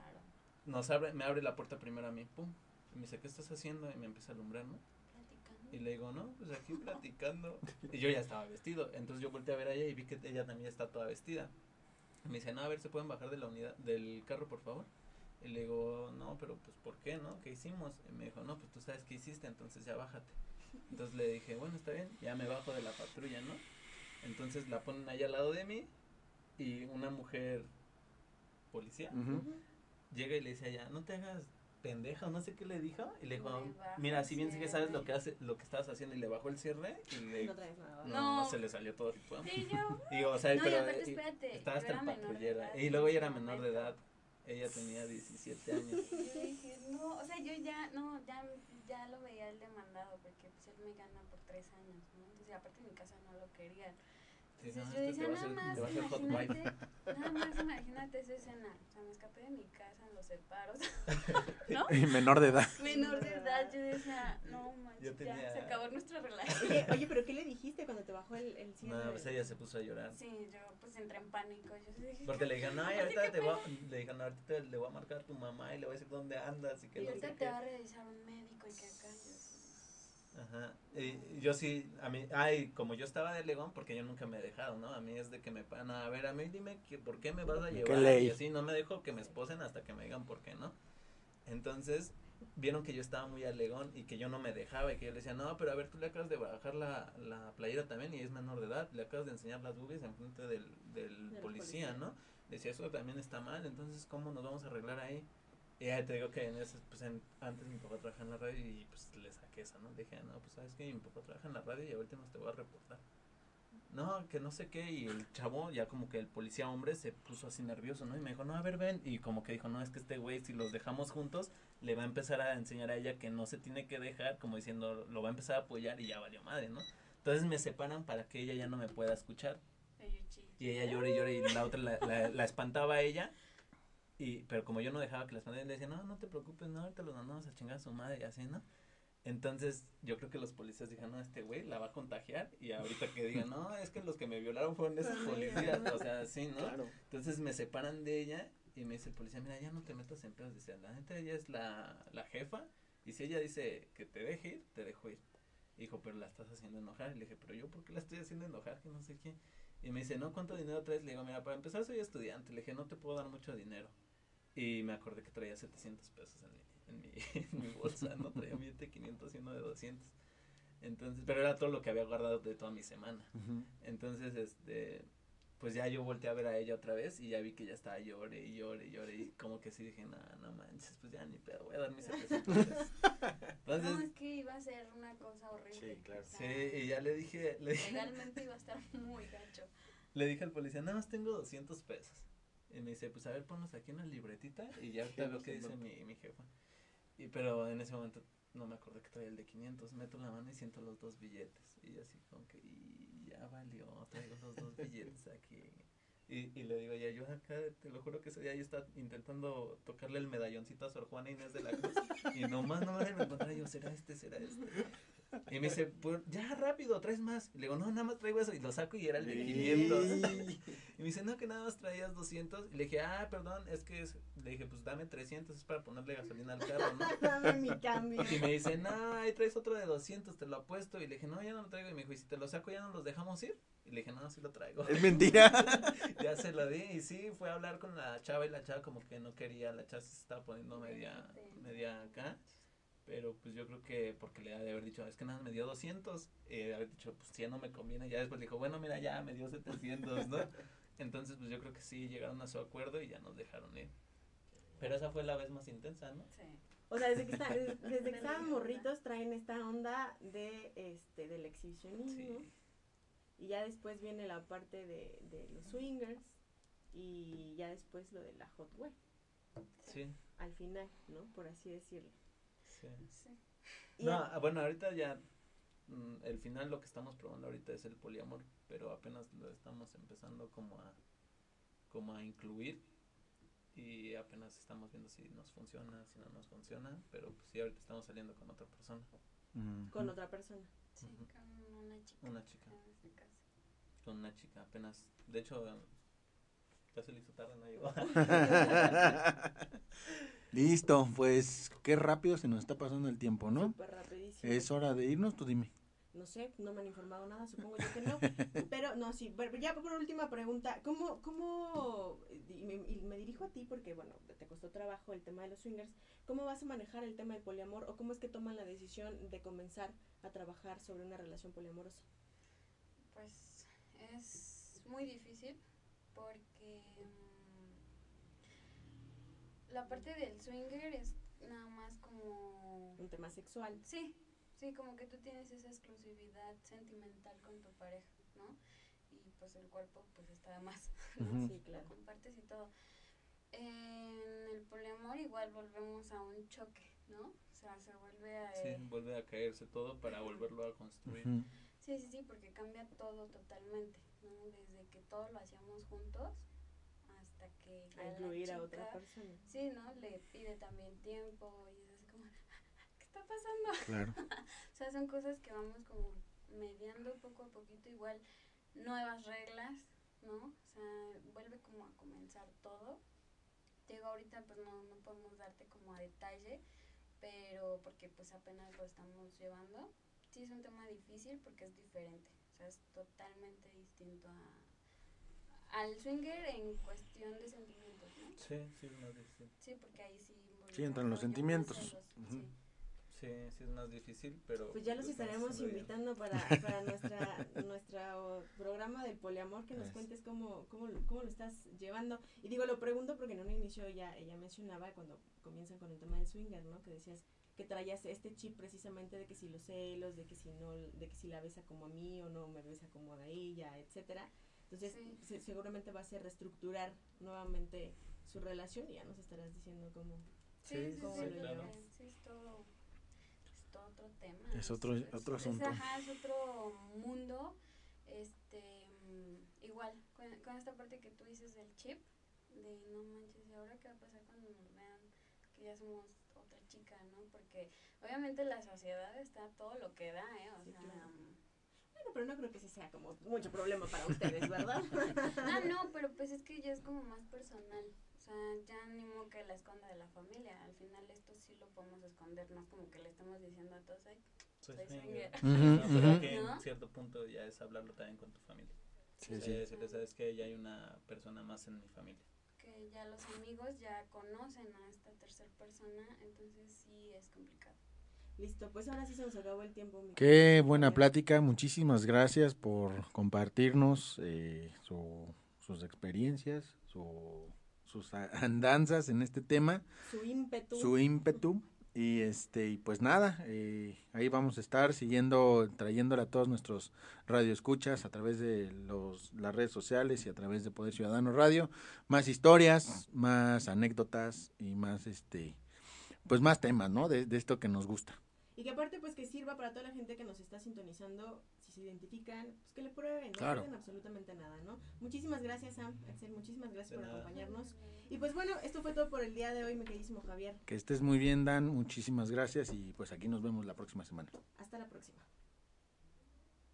nos abre, me abre la puerta primero a mí, pum. Y me dice, ¿qué estás haciendo? Y me empieza a alumbrar, ¿no? Platicando. Y le digo, no, pues aquí platicando. Y yo ya estaba vestido. Entonces yo volteé a ver a ella y vi que ella también está toda vestida. Y me dice, no, a ver, ¿se pueden bajar de la unidad, del carro, por favor? Y le digo, no, pero pues, ¿por qué, no? ¿Qué hicimos? Y me dijo, no, pues tú sabes qué hiciste, entonces ya bájate. Entonces le dije, bueno, está bien, ya me bajo de la patrulla, ¿no? Entonces la ponen ahí al lado de mí y una mujer policía llega y le dice a ella, no te hagas pendeja, no sé qué le dijo, y le dijo, mira, el si bien sé que sabes lo que hace, lo que estabas haciendo, y le bajó el cierre, y le, No traes nada. no, No. se le salió todo ritual. Y yo. Y, o sea, No, pero aparte, espérate, estaba hasta el edad y luego ella era menor de edad, ella tenía 17 años. Yo dije, no, o sea, yo ya, no, ya, ya lo veía el demandado, porque pues él me gana por tres años, ¿no? Entonces, aparte en mi casa no lo querían. Sí, Entonces no, yo decía, nada más, hacer imagínate, nada más imagínate esa escena. O sea, me escapé de mi casa en los separos, ¿no? Y menor de edad. Menor de edad, yo decía, no manches, tenía- ya se acabó nuestra relación. Oye, oye, pero ¿qué le dijiste cuando te bajó el, el cierre? No, pues ella se puso a llorar. Sí, yo pues entré en pánico. Yo dije, Porque le dijeron, no, y Aparte, ahorita te voy a, le dijeron, ahorita le voy a marcar a tu mamá y le voy a decir dónde andas y que Y ahorita te va a revisar un médico y que acá yo. Ajá. Y yo sí, a mí, ay, como yo estaba de Legón, porque yo nunca me he dejado, ¿no? A mí es de que me pagan, a ver, a mí dime que, por qué me vas a ¿Qué llevar. ley? Y así no me dejo que me esposen hasta que me digan por qué, ¿no? Entonces, vieron que yo estaba muy alegón y que yo no me dejaba y que yo le decía, no, pero a ver, tú le acabas de bajar la, la playera también y es menor de edad, le acabas de enseñar las boobies en frente del, del Del policía, policía. ¿no? Decía, eso también está mal, entonces, ¿cómo nos vamos a arreglar ahí? Y ya te digo que en ese, pues en- antes mi papá trabajaba en la radio y pues le saqué esa, ¿no? Le dije, no, pues sabes que mi papá trabaja en la radio y ahorita nos te voy a reportar. No, que no sé qué, y el chavo, ya como que el policía hombre se puso así nervioso, ¿no? Y me dijo, no, a ver, ven, y como que dijo, no, es que este güey, si los dejamos juntos, le va a empezar a enseñar a ella que no se tiene que dejar, como diciendo, lo va a empezar a apoyar y ya valió madre, ¿no? Entonces me separan para que ella ya no me pueda escuchar. Y ella llora y llora y la otra la, la, la espantaba a ella. Y, pero como yo no dejaba que la espantara, le decía, no, no te preocupes, no, ahorita los mandamos a chingar a su madre y así, ¿no? Entonces, yo creo que los policías dijeron, no, este güey la va a contagiar. Y ahorita que digan, no, es que los que me violaron fueron esos policías. O sea, sí, ¿no? Claro. Entonces me separan de ella y me dice el policía, mira, ya no te metas en pedos. Dice, la neta, ella es la, la jefa. Y si ella dice que te deje ir, te dejo ir. Dijo, pero la estás haciendo enojar. Y le dije, pero yo, ¿por qué la estoy haciendo enojar? Que no sé qué. Y me dice, no, ¿cuánto dinero traes? Le digo, mira, para empezar soy estudiante. Le dije, no te puedo dar mucho dinero. Y me acordé que traía 700 pesos en mi, en mi, en mi bolsa, ¿no? Traía un billete de 500 y uno de 200. Entonces, pero era todo lo que había guardado de toda mi semana. Entonces, este, pues ya yo volteé a ver a ella otra vez y ya vi que ya estaba llore y llore y llore y como que sí dije, no, no manches, pues ya ni pedo, voy a dar mis 700 pesos. no, Entonces, es que iba a ser una cosa horrible. Sí, claro. o sí, y ya le dije, le dije, Legalmente iba a estar muy gacho. le dije al policía, nada más tengo 200 pesos. Y me dice, pues a ver, ponlos aquí en una libretita y ya ahorita veo qué dice mi, mi jefa. Y pero en ese momento no me acordé que traía el de 500, meto la mano y siento los dos billetes. Y así como que, y ya valió, traigo los dos billetes aquí. Y, y le digo, ya yo acá, te lo juro que ese día yo estaba intentando tocarle el medalloncito a Sor Juana Inés de la Cruz. Y nomás no me lo encontraba yo, será este, será este. Y me dice, pues ya rápido, traes más. Y le digo, no, nada más traigo eso. Y lo saco y era el de 500. Y me dice, no, que nada más traías 200. Y le dije, ah, perdón, es que es. Le dije, pues dame 300, es para ponerle gasolina al carro, ¿no? Dame mi cambio. Y me dice, no, ahí traes otro de 200, te lo apuesto. Y le dije, no, ya no lo traigo. Y me dijo, ¿y si te lo saco ya no los dejamos ir? Y le dije, no, sí lo traigo. Es mentira. ya se lo di. Y sí, fue a hablar con la chava y la chava como que no quería. La chava se estaba poniendo media, media acá. Pero pues yo creo que porque le ha de haber dicho, es que nada, me dio 200. Eh, haber dicho, pues si ya no me conviene. Ya después dijo, bueno, mira, ya me dio 700, ¿no? Entonces, pues yo creo que sí llegaron a su acuerdo y ya nos dejaron ir. Pero esa fue la vez más intensa, ¿no? Sí. O sea, desde que, está- desde, desde que estaban morritos traen esta onda de este del exhibicionismo Sí. y ya después viene la parte de, de los swingers y ya después lo de la hot web Sí, al final, ¿no? Por así decirlo. Sí. Sí. Y No, a- ah, bueno, ahorita ya, mm, el final lo que estamos probando ahorita es el poliamor, pero apenas lo estamos empezando como a, como a incluir y apenas estamos viendo si nos funciona, si no nos funciona, pero pues sí, ahorita estamos saliendo con otra persona, Ujú. con otra persona. Sí, con una chica. una chica, En este caso. con una chica apenas, de hecho, ya se le hizo tarde, no llegó. Listo, pues qué rápido se nos está pasando el tiempo, ¿no? Súper rapidísimo. Es hora de irnos, tú dime. No sé, no me han informado nada, supongo yo que no. Pero no, sí, pero ya por última pregunta, ¿cómo, cómo, y me, y me dirijo a ti porque, bueno, te costó trabajo el tema de los swingers, ¿cómo vas a manejar el tema del poliamor o cómo es que toman la decisión de comenzar a trabajar sobre una relación poliamorosa? Pues es muy difícil porque mm, la parte del swinger es nada más como... Un tema sexual. Sí, sí, como que tú tienes esa exclusividad sentimental con tu pareja, ¿no? Y pues el cuerpo pues está de más. Sí, claro. Lo compartes y todo. En el poliamor igual volvemos a un choque, ¿no? O sea, se vuelve a... Sí, eh, vuelve a caerse todo para volverlo a construir. Sí, sí, sí, porque cambia todo totalmente, ¿no? Desde que todo lo hacíamos juntos hasta que ya A la incluir a chica- otra persona. Sí, ¿no? Le pide también tiempo y es así como, ¿qué está pasando? Claro. O sea, son cosas que vamos como mediando poco a poquito, igual nuevas reglas, ¿no? O sea, vuelve como a comenzar todo. Te digo, ahorita pues no, no podemos darte como a detalle, pero porque pues apenas lo estamos llevando. Sí es un tema difícil porque es diferente, o sea, es totalmente distinto a, al swinger en cuestión de sentimientos, ¿no? Sí, sí, es más difícil. Sí, porque ahí sí... Sí, entran los sentimientos. celos, sí. Sí, sí es más difícil, pero... Pues ya los estaremos bien. invitando para, para nuestra nuestro programa del poliamor que nos Es. cuentes cómo, cómo, lo- cómo lo estás llevando. Y digo, lo pregunto porque en un inicio ya ella mencionaba cuando comienzan con el tema del swinger, ¿no? Que decías que traías este chip precisamente de que si los celos, de que si no, de que si la besa como a mí o no me besa como a ella, etcétera. Entonces, Sí. se- seguramente va a ser reestructurar nuevamente su relación y ya nos estarás diciendo cómo. Sí, Sí, sí, sí, ¿Cómo sí, lo llevas? sí, es todo, es todo otro tema. Es otro- otro asunto. Es, ajá, es otro mundo, este, mm, igual, con, con esta parte que tú dices del chip, de no manches, ¿y ahora qué va a pasar cuando nos vean que ya somos chica, no? Porque obviamente la sociedad está todo lo que da, ¿eh? O Sí, sea, claro. Bueno, pero no creo que ese sea como mucho problema para ustedes, ¿verdad? Ah, no, pero pues es que ya es como más personal. O sea, ya ni modo que la esconda de la familia. Al final esto sí lo podemos esconder, no es como que le estamos diciendo a todos, ay, Soy swinger. No, pero ujú. que ¿No? en cierto punto ya es hablarlo también con tu familia. Sí, Sí, sí. decirle, sabes que ya hay una persona más en mi familia. Que ya los amigos ya conocen a esta tercera persona, entonces sí es complicado. Listo, pues ahora sí se nos acabó el tiempo. mi Qué buena plática, muchísimas gracias por compartirnos eh, su- sus experiencias, su- sus andanzas en este tema, Su ímpetu. su ímpetu y este y pues nada, eh, ahí vamos a estar siguiendo, trayéndole a todos nuestros radioescuchas a través de los, las redes sociales y a través de Poder Ciudadano Radio, más historias, más anécdotas y más este pues más temas, ¿no? De, de esto que nos gusta. Y que aparte, pues que sirva para toda la gente que nos está sintonizando, si se identifican, pues que le prueben, no Claro. pierden absolutamente nada, ¿no? Muchísimas gracias, Sam, Axel, muchísimas gracias De por nada. acompañarnos. Y pues bueno, esto fue todo por el día de hoy, mi queridísimo Javier. Que estés muy bien, Dan. Muchísimas gracias y pues aquí nos vemos la próxima semana. Hasta la próxima.